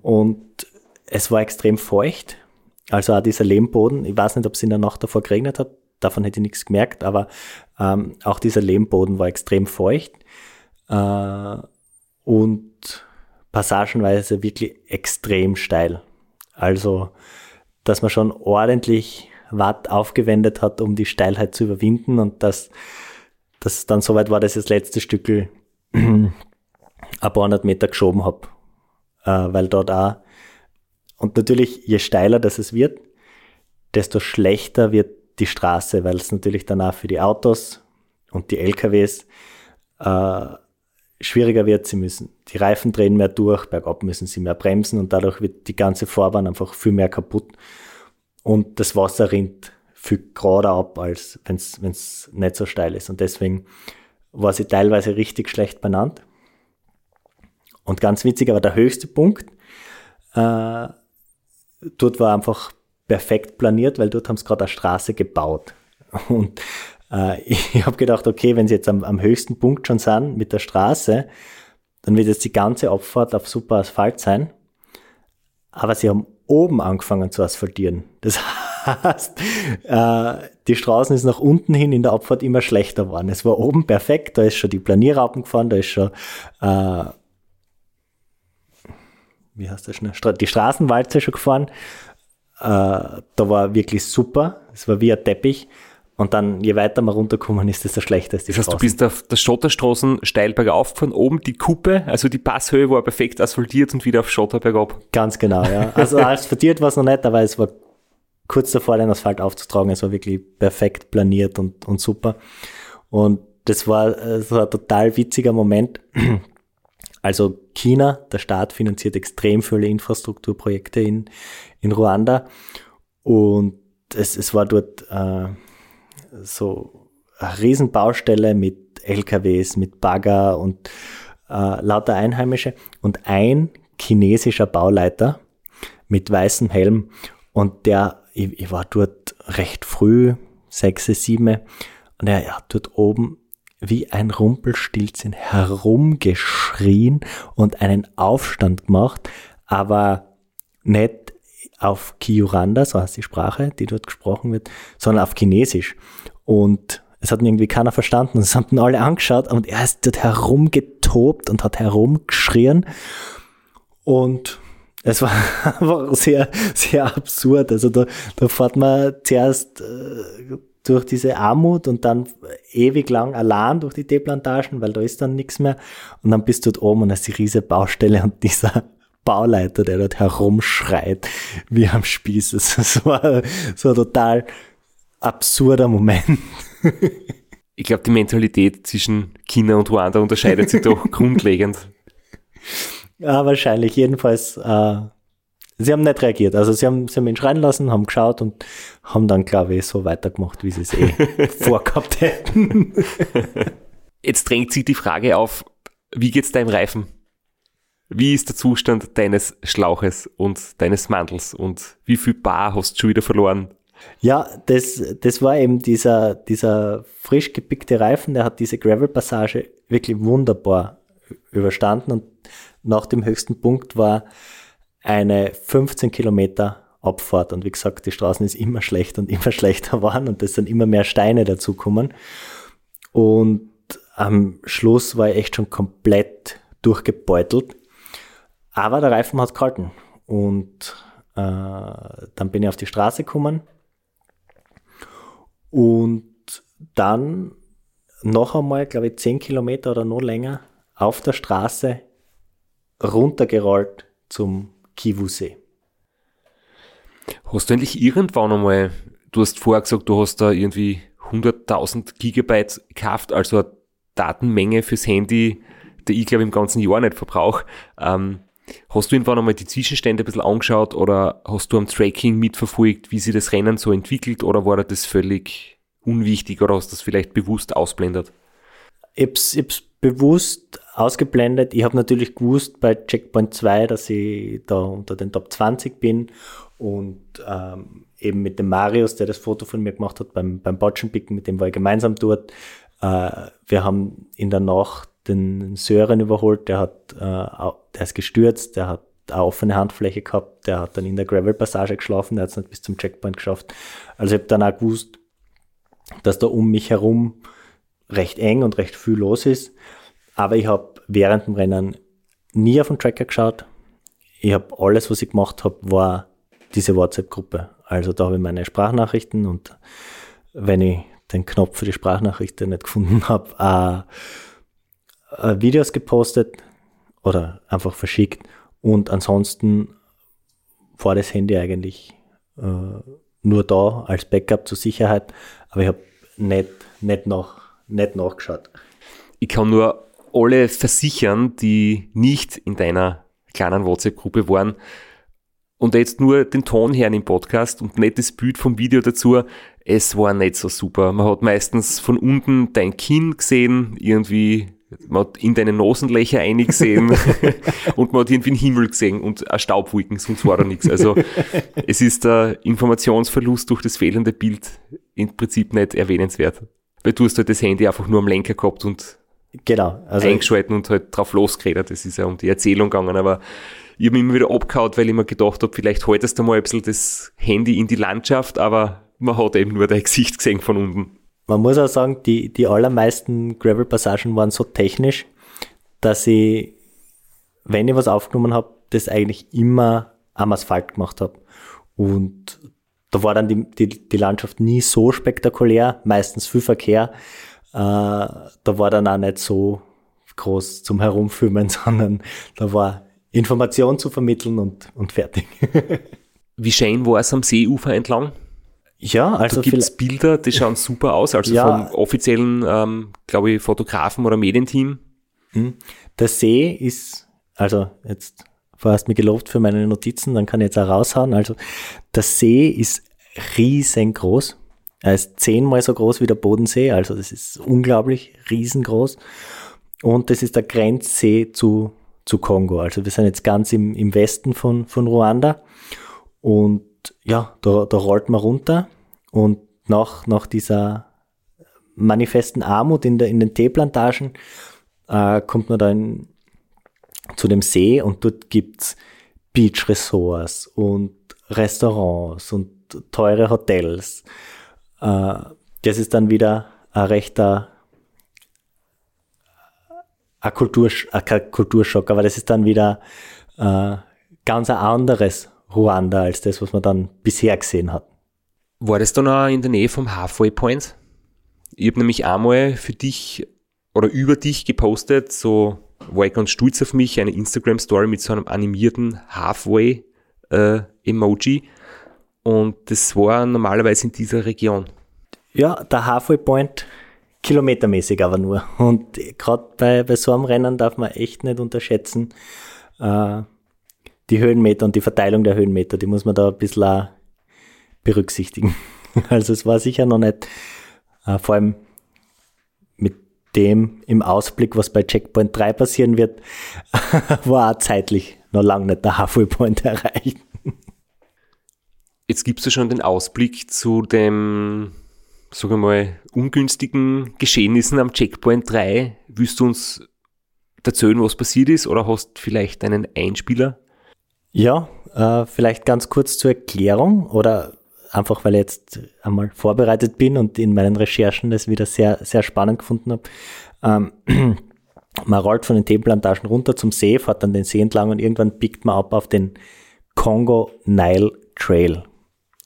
und es war extrem feucht. Also auch dieser Lehmboden, ich weiß nicht, ob es in der Nacht davor geregnet hat, davon hätte ich nichts gemerkt, aber ähm, auch dieser Lehmboden war extrem feucht äh, und passagenweise wirklich extrem steil. Also, dass man schon ordentlich Watt aufgewendet hat, um die Steilheit zu überwinden und dass das dann soweit war, dass ich das letzte Stück ein paar hundert Meter geschoben habe, äh, weil dort auch und natürlich, je steiler das es wird, desto schlechter wird die Straße, weil es natürlich danach für die Autos und die LKWs äh, schwieriger wird. Sie müssen, die Reifen drehen mehr durch, bergab müssen sie mehr bremsen und dadurch wird die ganze Fahrbahn einfach viel mehr kaputt. Und das Wasser rinnt viel gerader ab, als wenn es nicht so steil ist. Und deswegen war sie teilweise richtig schlecht benannt. Und ganz witzig, aber der höchste Punkt, äh, dort war einfach perfekt planiert, weil dort haben sie gerade eine Straße gebaut. Und äh, ich habe gedacht, okay, wenn sie jetzt am, am, höchsten Punkt schon sind mit der Straße, dann wird jetzt die ganze Abfahrt auf super Asphalt sein. Aber sie haben oben angefangen zu asphaltieren. Das heißt, äh, die Straßen ist nach unten hin in der Abfahrt immer schlechter geworden. Es war oben perfekt, da ist schon die Planierraupen gefahren, da ist schon äh, wie heißt das schnell? Die Straßenwalze schon gefahren. Äh, da war wirklich super. Es war wie ein Teppich. Und dann, je weiter man runterkommen, ist desto schlechter ist die Das heißt, Straßen. du bist auf der Schotterstraßen steil bergauf gefahren, oben die Kuppe, also die Passhöhe war perfekt asphaltiert und wieder auf Schotter bergab. Ganz genau, ja. Also asphaltiert war es noch nicht, aber es war kurz davor, den Asphalt aufzutragen. Es war wirklich perfekt planiert und, und super. Und das war, das war ein total witziger Moment. Also China, der Staat finanziert extrem viele Infrastrukturprojekte in, in Ruanda und es, es war dort äh, so Riesenbaustelle mit LKWs, mit Bagger und äh, lauter Einheimische und ein chinesischer Bauleiter mit weißem Helm und der, ich, ich war dort recht früh, sechs, sieben, und er hat dort oben wie ein Rumpelstilzchen herumgeschrien und einen Aufstand gemacht, aber nicht auf Kiuranda, so heißt die Sprache, die dort gesprochen wird, sondern auf Chinesisch. Und es hat irgendwie keiner verstanden. Es haben alle angeschaut und er ist dort herumgetobt und hat herumgeschrien. Und es war einfach sehr, sehr absurd. Also da, da fährt man zuerst äh, durch diese Armut und dann ewig lang allein durch die Teeplantagen, weil da ist dann nichts mehr. Und dann bist du dort oben und hast die riesige Baustelle und dieser Bauleiter, der dort herumschreit, wie am Spieß. Das war so ein total absurder Moment. Ich glaube, die Mentalität zwischen China und Ruanda unterscheidet sich doch grundlegend. Ja, wahrscheinlich. Jedenfalls äh, Sie haben nicht reagiert. Also sie haben, sie haben ihn schreien lassen, haben geschaut und haben dann, glaube ich, so weitergemacht, wie sie es eh vorgehabt hätten. Jetzt drängt sich die Frage auf, wie geht's deinem Reifen? Wie ist der Zustand deines Schlauches und deines Mantels und wie viel Bar hast du schon wieder verloren? Ja, das, das war eben dieser, dieser frisch gepickte Reifen, der hat diese Gravel-Passage wirklich wunderbar überstanden und nach dem höchsten Punkt war eine 15 Kilometer Abfahrt. Und wie gesagt, die Straßen ist immer schlechter und immer schlechter geworden und es sind immer mehr Steine dazukommen. Und am Schluss war ich echt schon komplett durchgebeutelt. Aber der Reifen hat gehalten. Und äh, dann bin ich auf die Straße gekommen. Und dann noch einmal, glaube ich, 10 Kilometer oder noch länger auf der Straße runtergerollt zum Kivusee. Hast du endlich irgendwann einmal, du hast vorher gesagt, du hast da irgendwie 100.000 Gigabyte gekauft, also eine Datenmenge fürs Handy, die ich glaube im ganzen Jahr nicht verbrauche. Ähm, hast du irgendwann einmal die Zwischenstände ein bisschen angeschaut oder hast du am Tracking mitverfolgt, wie sich das Rennen so entwickelt oder war das völlig unwichtig oder hast du das vielleicht bewusst ausblendet? Ich ich hab's bewusst ausgeblendet. Ich habe natürlich gewusst bei Checkpoint 2, dass ich da unter den Top 20 bin und ähm, eben mit dem Marius, der das Foto von mir gemacht hat beim, beim Botschenpicken, mit dem war ich gemeinsam dort. Äh, wir haben in der Nacht den Sören überholt, der hat, äh, der ist gestürzt, der hat eine offene Handfläche gehabt, der hat dann in der Gravel-Passage geschlafen, der hat es nicht bis zum Checkpoint geschafft. Also ich habe dann auch gewusst, dass da um mich herum recht eng und recht viel los ist. Aber ich habe während dem Rennen nie auf den Tracker geschaut. Ich habe alles, was ich gemacht habe, war diese WhatsApp-Gruppe. Also da habe ich meine Sprachnachrichten und wenn ich den Knopf für die Sprachnachrichten nicht gefunden habe, äh, Videos gepostet oder einfach verschickt und ansonsten war das Handy eigentlich äh, nur da als Backup zur Sicherheit, aber ich habe nicht, nicht, nach, nicht nachgeschaut. Ich kann nur alle versichern, die nicht in deiner kleinen WhatsApp-Gruppe waren und jetzt nur den Ton hören im Podcast und nicht das Bild vom Video dazu, es war nicht so super. Man hat meistens von unten dein Kinn gesehen, irgendwie man hat in deine Nasenlöcher eingesehen und man hat irgendwie den Himmel gesehen und eine Staubwolken, sonst war da nichts. Also es ist der Informationsverlust durch das fehlende Bild im Prinzip nicht erwähnenswert. Weil du hast halt das Handy einfach nur am Lenker gehabt und genau, also eingeschalten und halt drauf losgeredet. Das ist ja um die Erzählung gegangen, aber ich habe mich immer wieder abgehauen, weil ich mir gedacht habe, vielleicht haltest du mal ein bisschen das Handy in die Landschaft, aber man hat eben nur dein Gesicht gesehen von unten. Man muss auch sagen, die, die allermeisten Gravel-Passagen waren so technisch, dass ich, wenn ich was aufgenommen habe, das eigentlich immer am Asphalt gemacht habe. Und da war dann die, die, die Landschaft nie so spektakulär, meistens viel Verkehr. Äh, da war dann auch nicht so groß zum Herumfilmen, sondern da war Information zu vermitteln und, und fertig. Wie schön war es am Seeufer entlang? Ja, also. Da gibt Bilder, die schauen super aus, also ja, vom offiziellen, ähm, glaube ich, Fotografen oder Medienteam. Hm. Der See ist, also jetzt du mir gelobt für meine Notizen, dann kann ich jetzt auch raushauen. Also der See ist riesengroß. Er ist zehnmal so groß wie der Bodensee, also das ist unglaublich riesengroß. Und das ist der Grenzsee zu, zu Kongo. Also wir sind jetzt ganz im, im Westen von, von Ruanda. Und ja, da, da rollt man runter und nach, nach dieser manifesten Armut in, der, in den Teeplantagen äh, kommt man dann zu dem See und dort gibt's Beach-Resorts und Restaurants und teure Hotels. Äh, das ist dann wieder ein rechter ein, Kultur, ein Kulturschock, aber das ist dann wieder äh, ganz ein anderes Ruanda als das, was man dann bisher gesehen hat. War das dann auch in der Nähe vom Halfway Point? Ich habe nämlich einmal für dich oder über dich gepostet, so war ich ganz stolz auf mich, eine Instagram-Story mit so einem animierten Halfway-Emoji. Äh, und das war normalerweise in dieser Region. Ja, der Halfway Point kilometermäßig aber nur. Und gerade bei, bei so einem Rennen darf man echt nicht unterschätzen, äh, die Höhenmeter und die Verteilung der Höhenmeter, die muss man da ein bisschen berücksichtigen. Also es war sicher noch nicht, äh, vor allem mit dem im Ausblick, was bei Checkpoint 3 passieren wird, war auch zeitlich noch lange nicht der Halfway Point erreicht. Jetzt gibst du schon den Ausblick zu dem, sagen wir mal, ungünstigen Geschehnissen am Checkpoint 3. Willst du uns erzählen, was passiert ist oder hast vielleicht einen Einspieler? Ja, äh, vielleicht ganz kurz zur Erklärung oder einfach weil ich jetzt einmal vorbereitet bin und in meinen Recherchen das wieder sehr, sehr spannend gefunden habe. Ähm, man rollt von den Themenplantagen runter zum See, fährt dann den See entlang und irgendwann biegt man ab auf den Congo Nile Trail.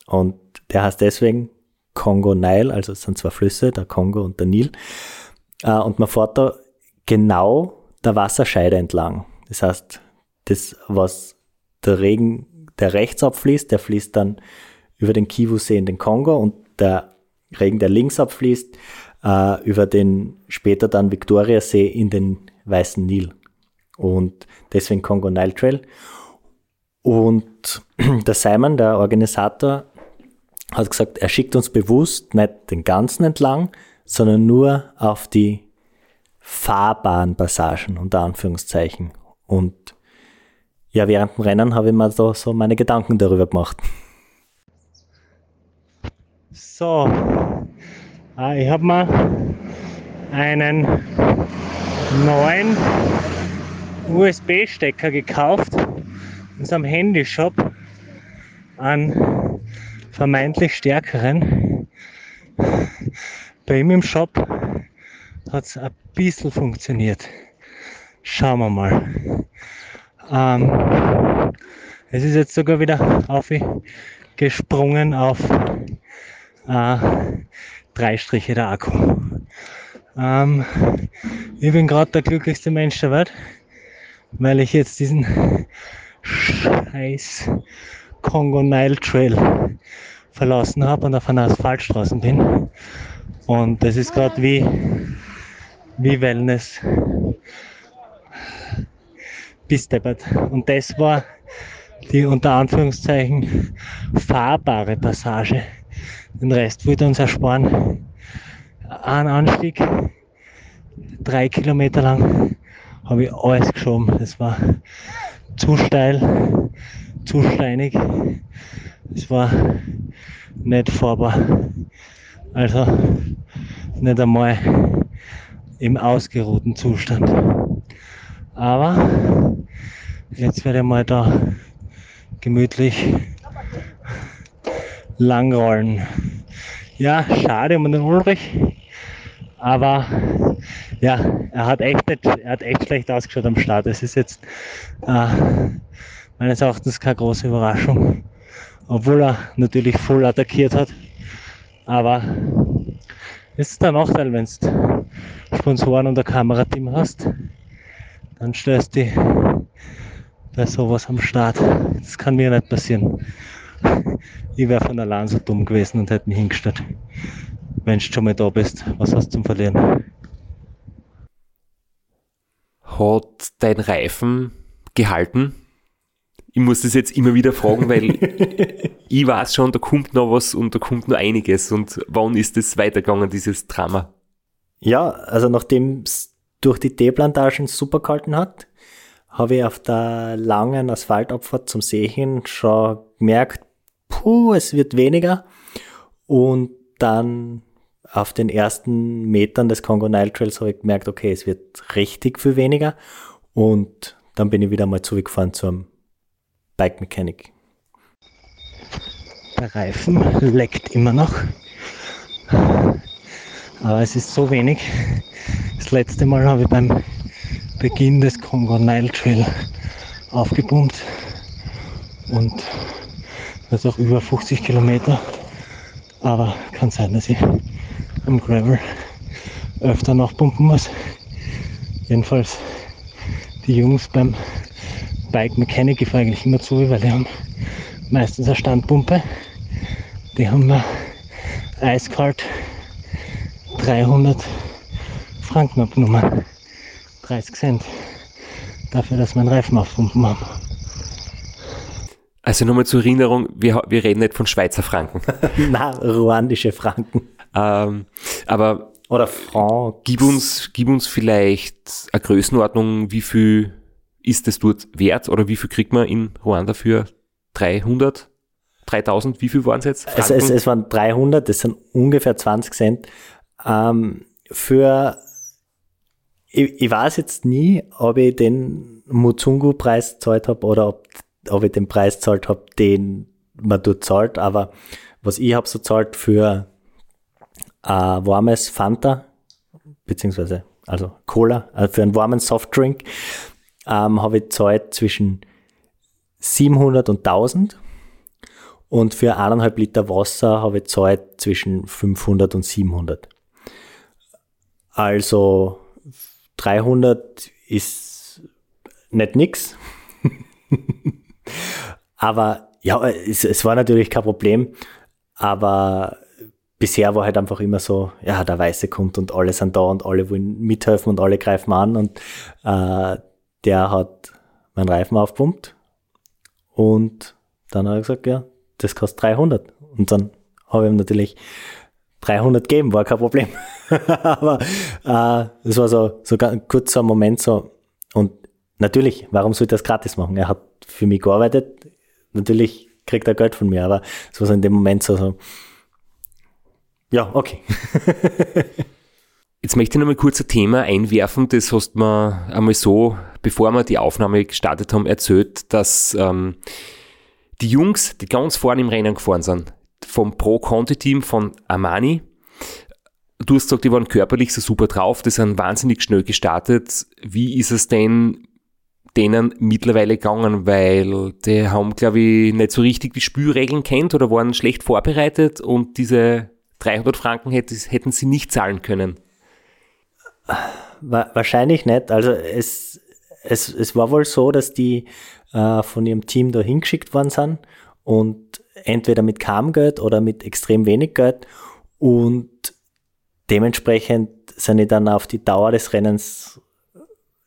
Und der heißt deswegen Congo Nile, also es sind zwei Flüsse, der Kongo und der Nil. Äh, und man fährt da genau der Wasserscheide entlang. Das heißt, das, was der Regen, der rechts abfließt, der fließt dann über den Kivu-See in den Kongo und der Regen, der links abfließt, äh, über den später dann Victoria-See in den Weißen Nil. Und deswegen Kongo Nile Trail. Und der Simon, der Organisator, hat gesagt, er schickt uns bewusst nicht den ganzen entlang, sondern nur auf die fahrbaren Passagen, unter Anführungszeichen. Und ja, während dem Rennen habe ich mir da so meine Gedanken darüber gemacht. So, äh, ich habe mir einen neuen USB-Stecker gekauft in so einem Handyshop, einen vermeintlich stärkeren. Bei ihm im Shop hat es ein bisschen funktioniert. Schauen wir mal. Ähm, es ist jetzt sogar wieder aufgesprungen auf äh, drei Striche der Akku. Ähm, ich bin gerade der glücklichste Mensch der Welt, weil ich jetzt diesen scheiß Congo Nile Trail verlassen habe und auf einer Asphaltstraße bin. Und das ist gerade wie, wie Wellness. Bis deppert. Und das war die unter Anführungszeichen fahrbare Passage. Den Rest wollte uns ersparen. Ein Anstieg, drei Kilometer lang, habe ich alles geschoben. Das war zu steil, zu steinig. Es war nicht fahrbar. Also nicht einmal im ausgeruhten Zustand. Aber jetzt werde ich mal da gemütlich langrollen. Ja, schade um den Ulrich. Aber ja, er hat echt, er hat echt schlecht ausgeschaut am Start. Es ist jetzt äh, meines Erachtens keine große Überraschung. Obwohl er natürlich voll attackiert hat. Aber ist der Nachteil, wenn du Sponsoren und ein Kamerateam hast. Dann stellst du bei sowas am Start. Das kann mir nicht passieren. Ich wäre von allein so dumm gewesen und hätte mich hingestellt. Wenn du schon mal da bist, was hast du zum Verlieren? Hat dein Reifen gehalten? Ich muss das jetzt immer wieder fragen, weil ich weiß schon, da kommt noch was und da kommt noch einiges. Und wann ist es weitergegangen, dieses Drama? Ja, also nachdem es durch die Teeplantagen super gehalten hat, habe ich auf der langen Asphaltabfahrt zum See hin schon gemerkt, puh, es wird weniger. Und dann auf den ersten Metern des Congo Nile Trails habe ich gemerkt, okay, es wird richtig viel weniger. Und dann bin ich wieder mal zurückgefahren zum Bike Mechanic. Der Reifen leckt immer noch. Aber es ist so wenig. Das letzte Mal habe ich beim Beginn des Congo Nile Trail aufgepumpt und das auch über 50 Kilometer. Aber kann sein, dass ich am Gravel öfter noch pumpen muss. Jedenfalls die Jungs beim Bike Mechanic, ich eigentlich immer zu, weil die haben meistens eine Standpumpe. Die haben mir eiskalt 300 Franken abgenommen. 30 Cent. Dafür, dass wir einen Reifen aufpumpen haben. Also nochmal zur Erinnerung, wir, wir reden nicht von Schweizer Franken. Na, ruandische Franken. Ähm, aber Oder Franc. gib uns, gib uns vielleicht eine Größenordnung, wie viel ist es dort wert oder wie viel kriegt man in Ruanda für 300, 3000, wie viel waren es jetzt? Es, es, es waren 300, das sind ungefähr 20 Cent. Ähm, für, ich, ich weiß jetzt nie, ob ich den Muzungu-Preis gezahlt habe oder ob, ob ich den Preis gezahlt habe, den man dort zahlt, aber was ich habe so zahlt für äh, warmes Fanta, beziehungsweise also Cola, äh, für einen warmen Softdrink, ähm, habe ich zahlt zwischen 700 und 1000 und für eineinhalb Liter Wasser habe ich zahlt zwischen 500 und 700. Also 300 ist nicht nix. aber ja, es, es war natürlich kein Problem. Aber bisher war halt einfach immer so, ja, der Weiße kommt und alle sind da und alle wollen mithelfen und alle greifen an und äh, der hat meinen Reifen aufpumpt und dann habe ich gesagt, ja, das kostet 300 und dann habe ich ihm natürlich 300 geben, war kein Problem. Aber äh, das war so, so ein kurzer Moment so. Und natürlich, warum soll ich das gratis machen? Er hat für mich gearbeitet. Natürlich kriegt er Geld von mir, aber es war so in dem Moment so, so ja, okay. Jetzt möchte ich noch mal kurz ein Thema einwerfen, das hast du mir einmal so, bevor wir die Aufnahme gestartet haben, erzählt, dass ähm, die Jungs, die ganz vorne im Rennen gefahren sind, vom Pro-Conti-Team von Armani, du hast gesagt, die waren körperlich so super drauf, die sind wahnsinnig schnell gestartet. Wie ist es denn denen mittlerweile gegangen? Weil die haben, glaube ich, nicht so richtig die Spielregeln kennt oder waren schlecht vorbereitet und diese 300 Franken hätten sie nicht zahlen können. Wahrscheinlich nicht. Also es, es, es war wohl so, dass die äh, von ihrem Team da hingeschickt worden sind und entweder mit kaum Geld oder mit extrem wenig Geld und dementsprechend sind die dann auf die Dauer des Rennens,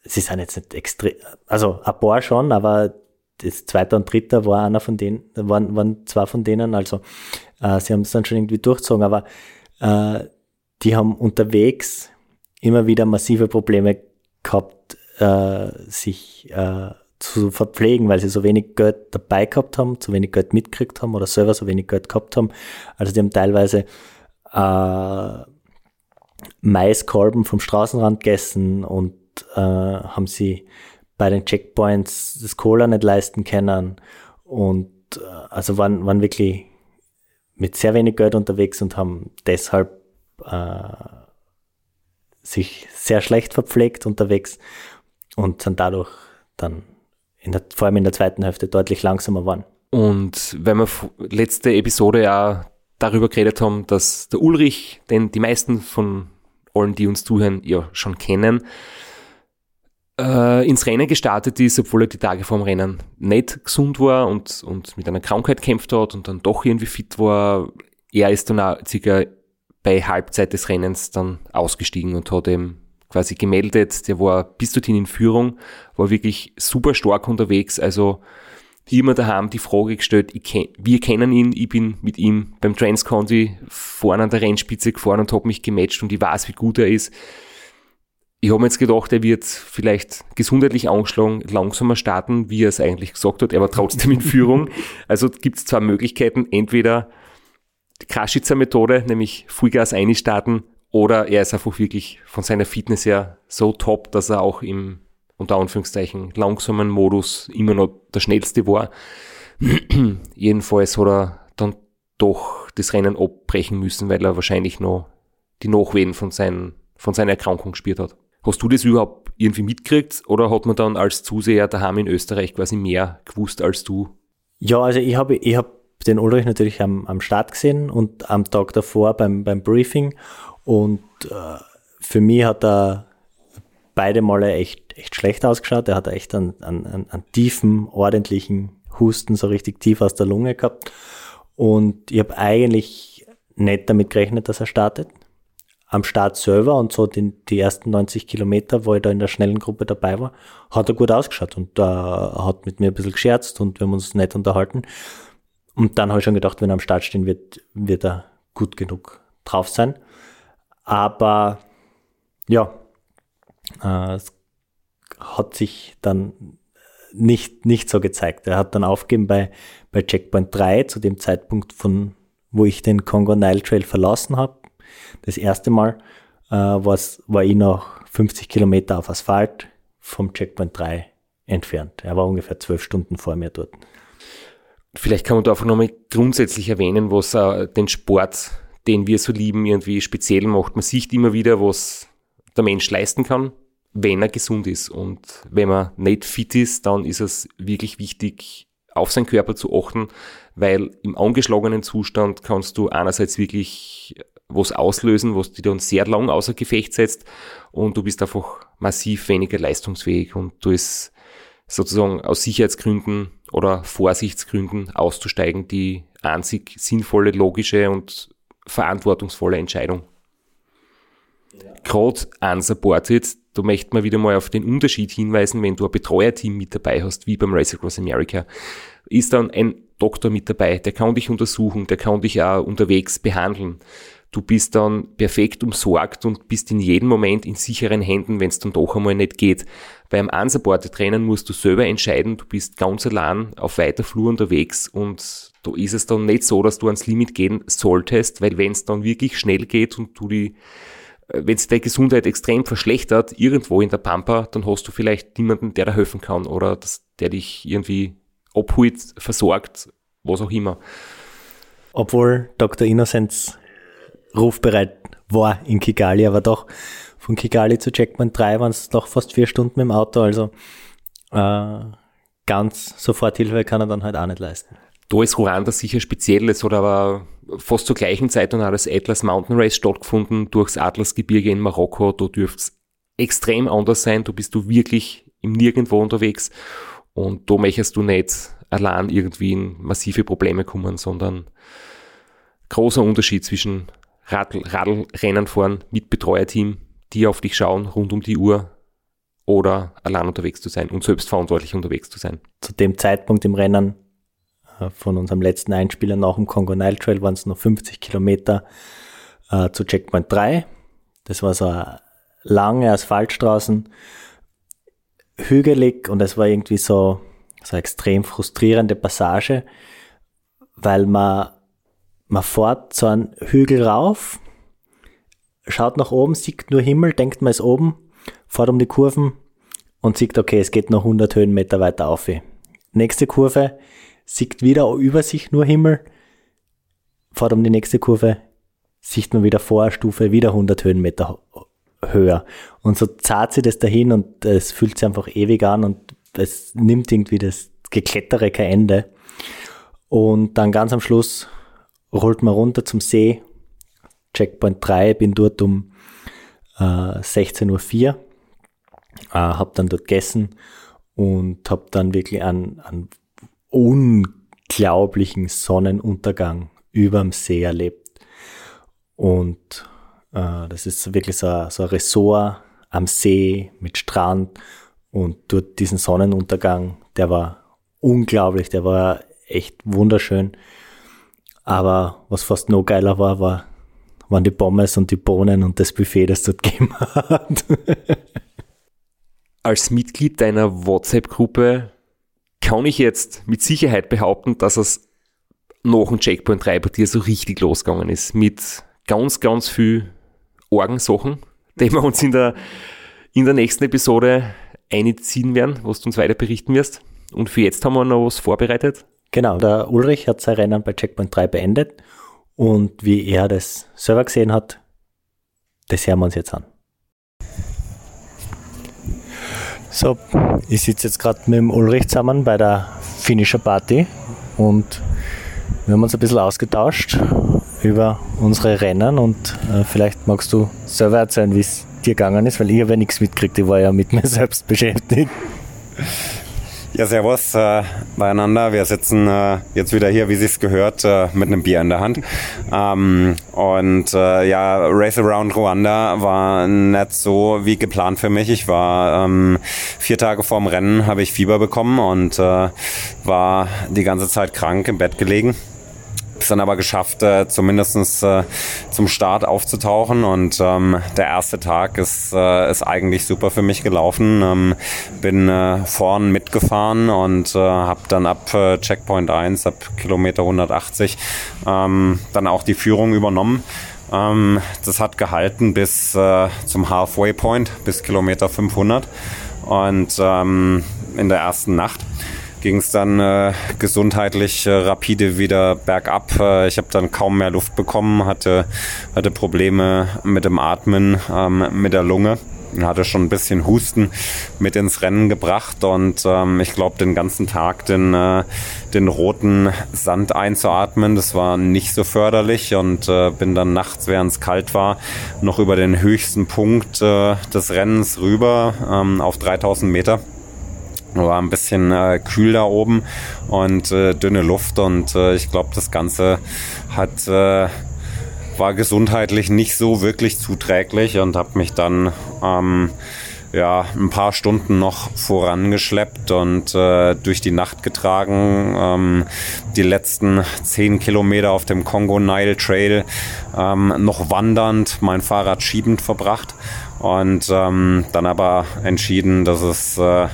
sie sind jetzt nicht extrem, also ein paar schon, aber das zweite und dritte war einer von denen, waren, waren zwei von denen, also äh, sie haben es dann schon irgendwie durchgezogen, aber äh, die haben unterwegs immer wieder massive Probleme gehabt, äh, sich äh, zu verpflegen, weil sie so wenig Geld dabei gehabt haben, zu wenig Geld mitgekriegt haben oder selber so wenig Geld gehabt haben. Also die haben teilweise äh, Maiskolben vom Straßenrand gegessen und äh, haben sie bei den Checkpoints das Cola nicht leisten können und äh, also waren, waren wirklich mit sehr wenig Geld unterwegs und haben deshalb äh, sich sehr schlecht verpflegt unterwegs und sind dadurch dann der, vor allem in der zweiten Hälfte deutlich langsamer waren. Und wenn wir letzte Episode ja darüber geredet haben, dass der Ulrich, den die meisten von allen, die uns zuhören, ja schon kennen, äh, ins Rennen gestartet ist, obwohl er die Tage vorm Rennen nicht gesund war und, und mit einer Krankheit kämpft hat und dann doch irgendwie fit war. Er ist dann auch circa bei Halbzeit des Rennens dann ausgestiegen und hat eben quasi gemeldet. Der war bis dorthin in Führung, war wirklich super stark unterwegs. Also immer daheim die Frage gestellt, kenn, wir kennen ihn, ich bin mit ihm beim Transconti vorne an der Rennspitze gefahren und habe mich gematcht und ich weiß, wie gut er ist. Ich habe mir jetzt gedacht, er wird vielleicht gesundheitlich angeschlagen, langsamer starten, wie er es eigentlich gesagt hat. Er war trotzdem in Führung. Also gibt es zwei Möglichkeiten. Entweder die Kraschitzer Methode, nämlich Vollgas einstarten, oder er ist einfach wirklich von seiner Fitness her so top, dass er auch im unter Anführungszeichen langsamen Modus immer noch der schnellste war. Jedenfalls hat er dann doch das Rennen abbrechen müssen, weil er wahrscheinlich noch die Nachwehen von, seinen, von seiner Erkrankung gespürt hat. Hast du das überhaupt irgendwie mitgekriegt oder hat man dann als Zuseher daheim in Österreich quasi mehr gewusst als du? Ja, also ich habe ich hab den Ulrich natürlich am, am Start gesehen und am Tag davor beim, beim Briefing und äh, für mich hat er beide Male echt, echt schlecht ausgeschaut. Er hat echt einen, einen, einen tiefen, ordentlichen Husten, so richtig tief aus der Lunge gehabt. Und ich habe eigentlich nicht damit gerechnet, dass er startet am Start selber und so den, die ersten 90 Kilometer, wo ich da in der schnellen Gruppe dabei war, hat er gut ausgeschaut und äh, hat mit mir ein bisschen gescherzt und wir haben uns nett unterhalten. Und dann habe ich schon gedacht, wenn er am Start stehen wird, wird er gut genug drauf sein. Aber ja, äh, es hat sich dann nicht, nicht so gezeigt. Er hat dann aufgegeben bei, bei Checkpoint 3, zu dem Zeitpunkt, von wo ich den Congo Nile Trail verlassen habe das erste Mal äh, war ich noch 50 Kilometer auf Asphalt vom Checkpoint 3 entfernt. Er war ungefähr zwölf Stunden vor mir dort. Vielleicht kann man da einfach nochmal grundsätzlich erwähnen, was äh, den Sport, den wir so lieben, irgendwie speziell macht. Man sieht immer wieder, was der Mensch leisten kann, wenn er gesund ist. Und wenn man nicht fit ist, dann ist es wirklich wichtig, auf seinen Körper zu achten, weil im angeschlagenen Zustand kannst du einerseits wirklich was auslösen, was dich dann sehr lang außer Gefecht setzt und du bist einfach massiv weniger leistungsfähig und du ist sozusagen aus Sicherheitsgründen oder Vorsichtsgründen auszusteigen die einzig sinnvolle, logische und verantwortungsvolle Entscheidung. Ja. Gerade unsupported, da möchte man wieder mal auf den Unterschied hinweisen, wenn du ein Betreuerteam mit dabei hast, wie beim Race Across America, ist dann ein Doktor mit dabei, der kann dich untersuchen, der kann dich auch unterwegs behandeln. Du bist dann perfekt umsorgt und bist in jedem Moment in sicheren Händen, wenn es dann doch einmal nicht geht. Beim unsupported Rennen musst du selber entscheiden, du bist ganz allein auf weiter Flur unterwegs und da ist es dann nicht so, dass du ans Limit gehen solltest, weil wenn es dann wirklich schnell geht und du die äh, wenn sich deine Gesundheit extrem verschlechtert, irgendwo in der Pampa, dann hast du vielleicht niemanden, der da helfen kann oder das, der dich irgendwie abholt, versorgt, was auch immer. Obwohl Dr. Innocence rufbereit war in Kigali, aber doch von Kigali zu Checkpoint 3 waren es doch fast vier Stunden mit dem Auto, also äh, ganz Soforthilfe kann er dann halt auch nicht leisten. Da ist Ruanda sicher speziell, es hat aber fast zur gleichen Zeit dann auch das Atlas Mountain Race stattgefunden durchs Atlasgebirge in Marokko. Da dürfte es extrem anders sein. Da bist du wirklich im Nirgendwo unterwegs und da möchtest du nicht allein irgendwie in massive Probleme kommen, sondern großer Unterschied zwischen Radl Radlrennen fahren mit Betreuerteam, die auf dich schauen rund um die Uhr oder allein unterwegs zu sein und selbstverantwortlich unterwegs zu sein. Zu dem Zeitpunkt im Rennen von unserem letzten Einspieler nach dem Congo Nile Trail waren es noch 50 Kilometer äh, zu Checkpoint 3. Das war so eine lange Asphaltstraßen, hügelig und es war irgendwie so, so eine extrem frustrierende Passage, weil man, man fährt so einen Hügel rauf, schaut nach oben, sieht nur Himmel, denkt man ist oben, fährt um die Kurven und sieht, okay, es geht noch 100 Höhenmeter weiter auf. Nächste Kurve, sieht wieder über sich nur Himmel, fährt um die nächste Kurve, sieht man wieder Vorstufe, wieder 100 Höhenmeter höher. Und so zahlt sie das dahin und es fühlt sich einfach ewig an und es nimmt irgendwie das Geklettere kein Ende. Und dann ganz am Schluss rollt man runter zum See, Checkpoint 3, bin dort um äh, 16.04 Uhr, äh, hab dann dort gegessen und hab dann wirklich an, an unglaublichen Sonnenuntergang überm See erlebt. Und äh, das ist wirklich so ein, so ein Ressort am See mit Strand und dort diesen Sonnenuntergang, der war unglaublich, der war echt wunderschön. Aber was fast noch geiler war, war waren die Pommes und die Bohnen und das Buffet, das dort gegeben hat. Als Mitglied deiner WhatsApp-Gruppe kann ich jetzt mit Sicherheit behaupten, dass es nach dem Checkpoint 3 bei dir so richtig losgegangen ist. Mit ganz, ganz viel Orgensachen, die wir uns in der, in der nächsten Episode einziehen werden, was du uns weiter berichten wirst. Und für jetzt haben wir noch was vorbereitet. Genau, der Ulrich hat sein Rennen bei Checkpoint 3 beendet und wie er das selber gesehen hat, das hören wir uns jetzt an. So, ich sitze jetzt gerade mit dem Ulrich zusammen bei der Finisher Party und wir haben uns ein bisschen ausgetauscht über unsere Rennen und äh, vielleicht magst du selber erzählen, wie es dir gegangen ist, weil ich habe ja nichts mitgekriegt, ich war ja mit mir selbst beschäftigt. Ja, servus äh, beieinander. Wir sitzen äh, jetzt wieder hier, wie sich's gehört, äh, mit einem Bier in der Hand. Ähm, und äh, ja, Race Around Rwanda war nicht so wie geplant für mich. Ich war ähm, vier Tage vorm Rennen, habe ich Fieber bekommen und äh, war die ganze Zeit krank im Bett gelegen es dann aber geschafft, äh, zumindest äh, zum Start aufzutauchen. Und ähm, der erste Tag ist, äh, ist eigentlich super für mich gelaufen. Ähm, bin äh, vorn mitgefahren und äh, habe dann ab äh, Checkpoint 1, ab Kilometer 180, ähm, dann auch die Führung übernommen. Ähm, das hat gehalten bis äh, zum Halfway Point, bis Kilometer 500. Und ähm, in der ersten Nacht ging es dann äh, gesundheitlich äh, rapide wieder bergab. Äh, ich habe dann kaum mehr Luft bekommen, hatte, hatte Probleme mit dem Atmen, ähm, mit der Lunge hatte schon ein bisschen Husten mit ins Rennen gebracht und ähm, ich glaube den ganzen Tag den, äh, den roten Sand einzuatmen, das war nicht so förderlich und äh, bin dann nachts, während es kalt war, noch über den höchsten Punkt äh, des Rennens rüber ähm, auf 3000 Meter war ein bisschen äh, kühl da oben und äh, dünne Luft und äh, ich glaube, das Ganze hat äh, war gesundheitlich nicht so wirklich zuträglich und habe mich dann ähm, ja, ein paar Stunden noch vorangeschleppt und äh, durch die Nacht getragen. Ähm, die letzten zehn Kilometer auf dem Congo Nile Trail ähm, noch wandernd, mein Fahrrad schiebend verbracht und ähm, dann aber entschieden, dass es äh,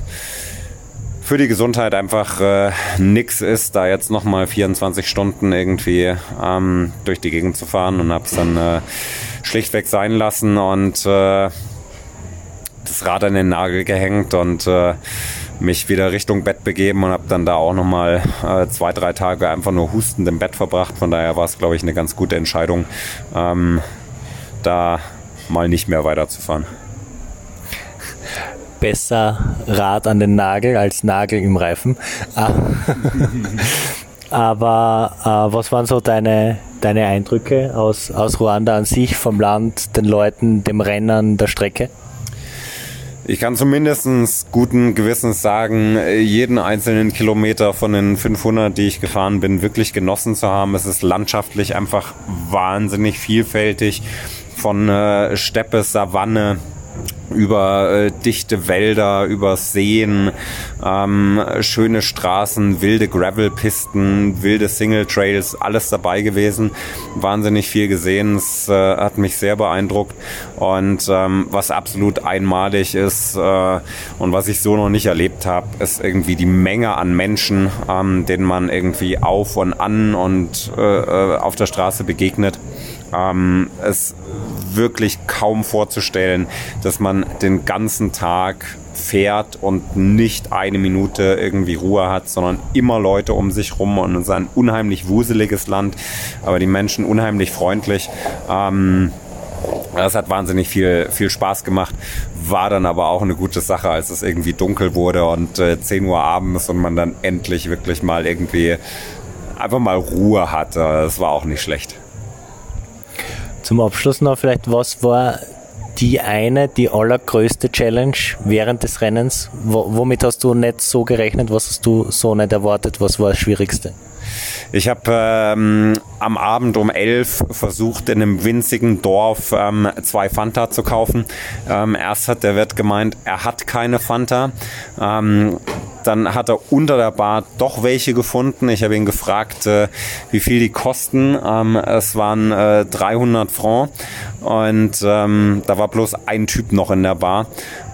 für die Gesundheit einfach äh, nix ist, da jetzt nochmal 24 Stunden irgendwie ähm, durch die Gegend zu fahren und habe es dann äh, schlichtweg sein lassen und äh, das Rad an den Nagel gehängt und äh, mich wieder Richtung Bett begeben und habe dann da auch nochmal äh, zwei, drei Tage einfach nur hustend im Bett verbracht. Von daher war es, glaube ich, eine ganz gute Entscheidung, ähm, da mal nicht mehr weiterzufahren. Besser Rad an den Nagel als Nagel im Reifen. Ah. Aber äh, was waren so deine, deine Eindrücke aus, aus Ruanda an sich, vom Land, den Leuten, dem Rennen, der Strecke? Ich kann zumindest guten Gewissens sagen, jeden einzelnen Kilometer von den 500, die ich gefahren bin, wirklich genossen zu haben. Es ist landschaftlich einfach wahnsinnig vielfältig von äh, Steppe, Savanne, über äh, dichte Wälder, über Seen, ähm, schöne Straßen, wilde Gravelpisten, wilde Single Trails, alles dabei gewesen. Wahnsinnig viel gesehen. Es äh, hat mich sehr beeindruckt. Und ähm, was absolut einmalig ist äh, und was ich so noch nicht erlebt habe, ist irgendwie die Menge an Menschen, ähm, denen man irgendwie auf und an und äh, äh auf der Straße begegnet. Ähm, es wirklich kaum vorzustellen, dass man den ganzen Tag fährt und nicht eine Minute irgendwie Ruhe hat, sondern immer Leute um sich rum und es ist ein unheimlich wuseliges Land, aber die Menschen unheimlich freundlich. Ähm, das hat wahnsinnig viel, viel Spaß gemacht, war dann aber auch eine gute Sache, als es irgendwie dunkel wurde und äh, 10 Uhr abends und man dann endlich wirklich mal irgendwie einfach mal Ruhe hatte. Das war auch nicht schlecht. Zum Abschluss noch vielleicht, was war die eine, die allergrößte Challenge während des Rennens? womit hast du nicht so gerechnet? Was hast du so nicht erwartet? Was war das Schwierigste? Ich habe ähm, am Abend um elf versucht, in einem winzigen Dorf ähm, zwei Fanta zu kaufen. Ähm, erst hat der Wirt gemeint, er hat keine Fanta. Ähm, dann hat er unter der Bar doch welche gefunden. Ich habe ihn gefragt, äh, wie viel die kosten. Ähm, es waren äh, 300 Francs und ähm, da war bloß ein Typ noch in der Bar.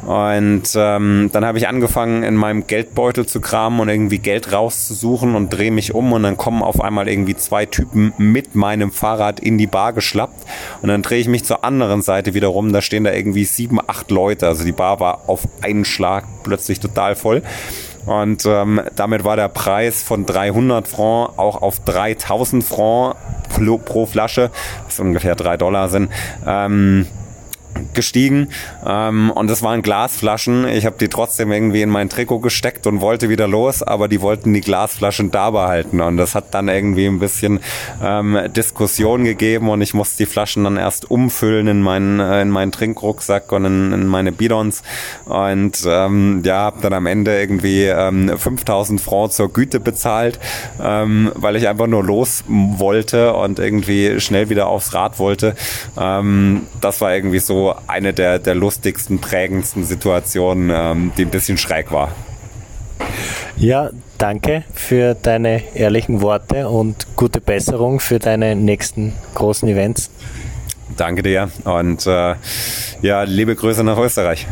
Und ähm, dann habe ich angefangen, in meinem Geldbeutel zu kramen und irgendwie Geld rauszusuchen und drehe mich um und dann kommen auf einmal irgendwie zwei Typen mit meinem Fahrrad in die Bar geschlappt. Und dann drehe ich mich zur anderen Seite wieder rum, da stehen da irgendwie sieben, acht Leute. Also die Bar war auf einen Schlag plötzlich total voll. Und ähm, damit war der Preis von 300 Francs auch auf 3000 Francs pro Flasche, was ungefähr drei Dollar sind, ähm, gestiegen ähm, und das waren Glasflaschen. Ich habe die trotzdem irgendwie in mein Trikot gesteckt und wollte wieder los, aber die wollten die Glasflaschen da behalten und das hat dann irgendwie ein bisschen ähm, Diskussion gegeben und ich musste die Flaschen dann erst umfüllen in meinen äh, in meinen Trinkrucksack und in, in meine Bidons und ähm, ja, habe dann am Ende irgendwie ähm, 5000 Francs zur Güte bezahlt, ähm, weil ich einfach nur los wollte und irgendwie schnell wieder aufs Rad wollte. Ähm, das war irgendwie so eine der, der lustigsten, prägendsten Situationen, ähm, die ein bisschen schräg war. Ja, danke für deine ehrlichen Worte und gute Besserung für deine nächsten großen Events. Danke dir und äh, ja, liebe Grüße nach Österreich.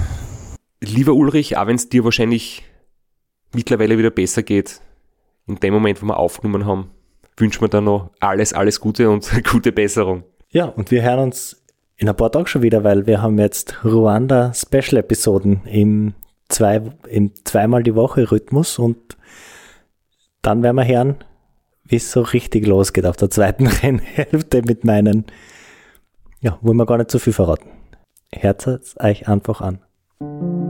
Lieber Ulrich, auch wenn es dir wahrscheinlich mittlerweile wieder besser geht, in dem Moment, wo wir aufgenommen haben, wünschen wir dir noch alles, alles Gute und gute Besserung. Ja, und wir hören uns in ein paar Tagen schon wieder, weil wir haben jetzt Ruanda Special Episoden im, zwei, im zweimal die Woche Rhythmus und dann werden wir hören, wie es so richtig losgeht auf der zweiten Rennhälfte mit meinen, ja, wollen wir gar nicht zu viel verraten. Es euch einfach an.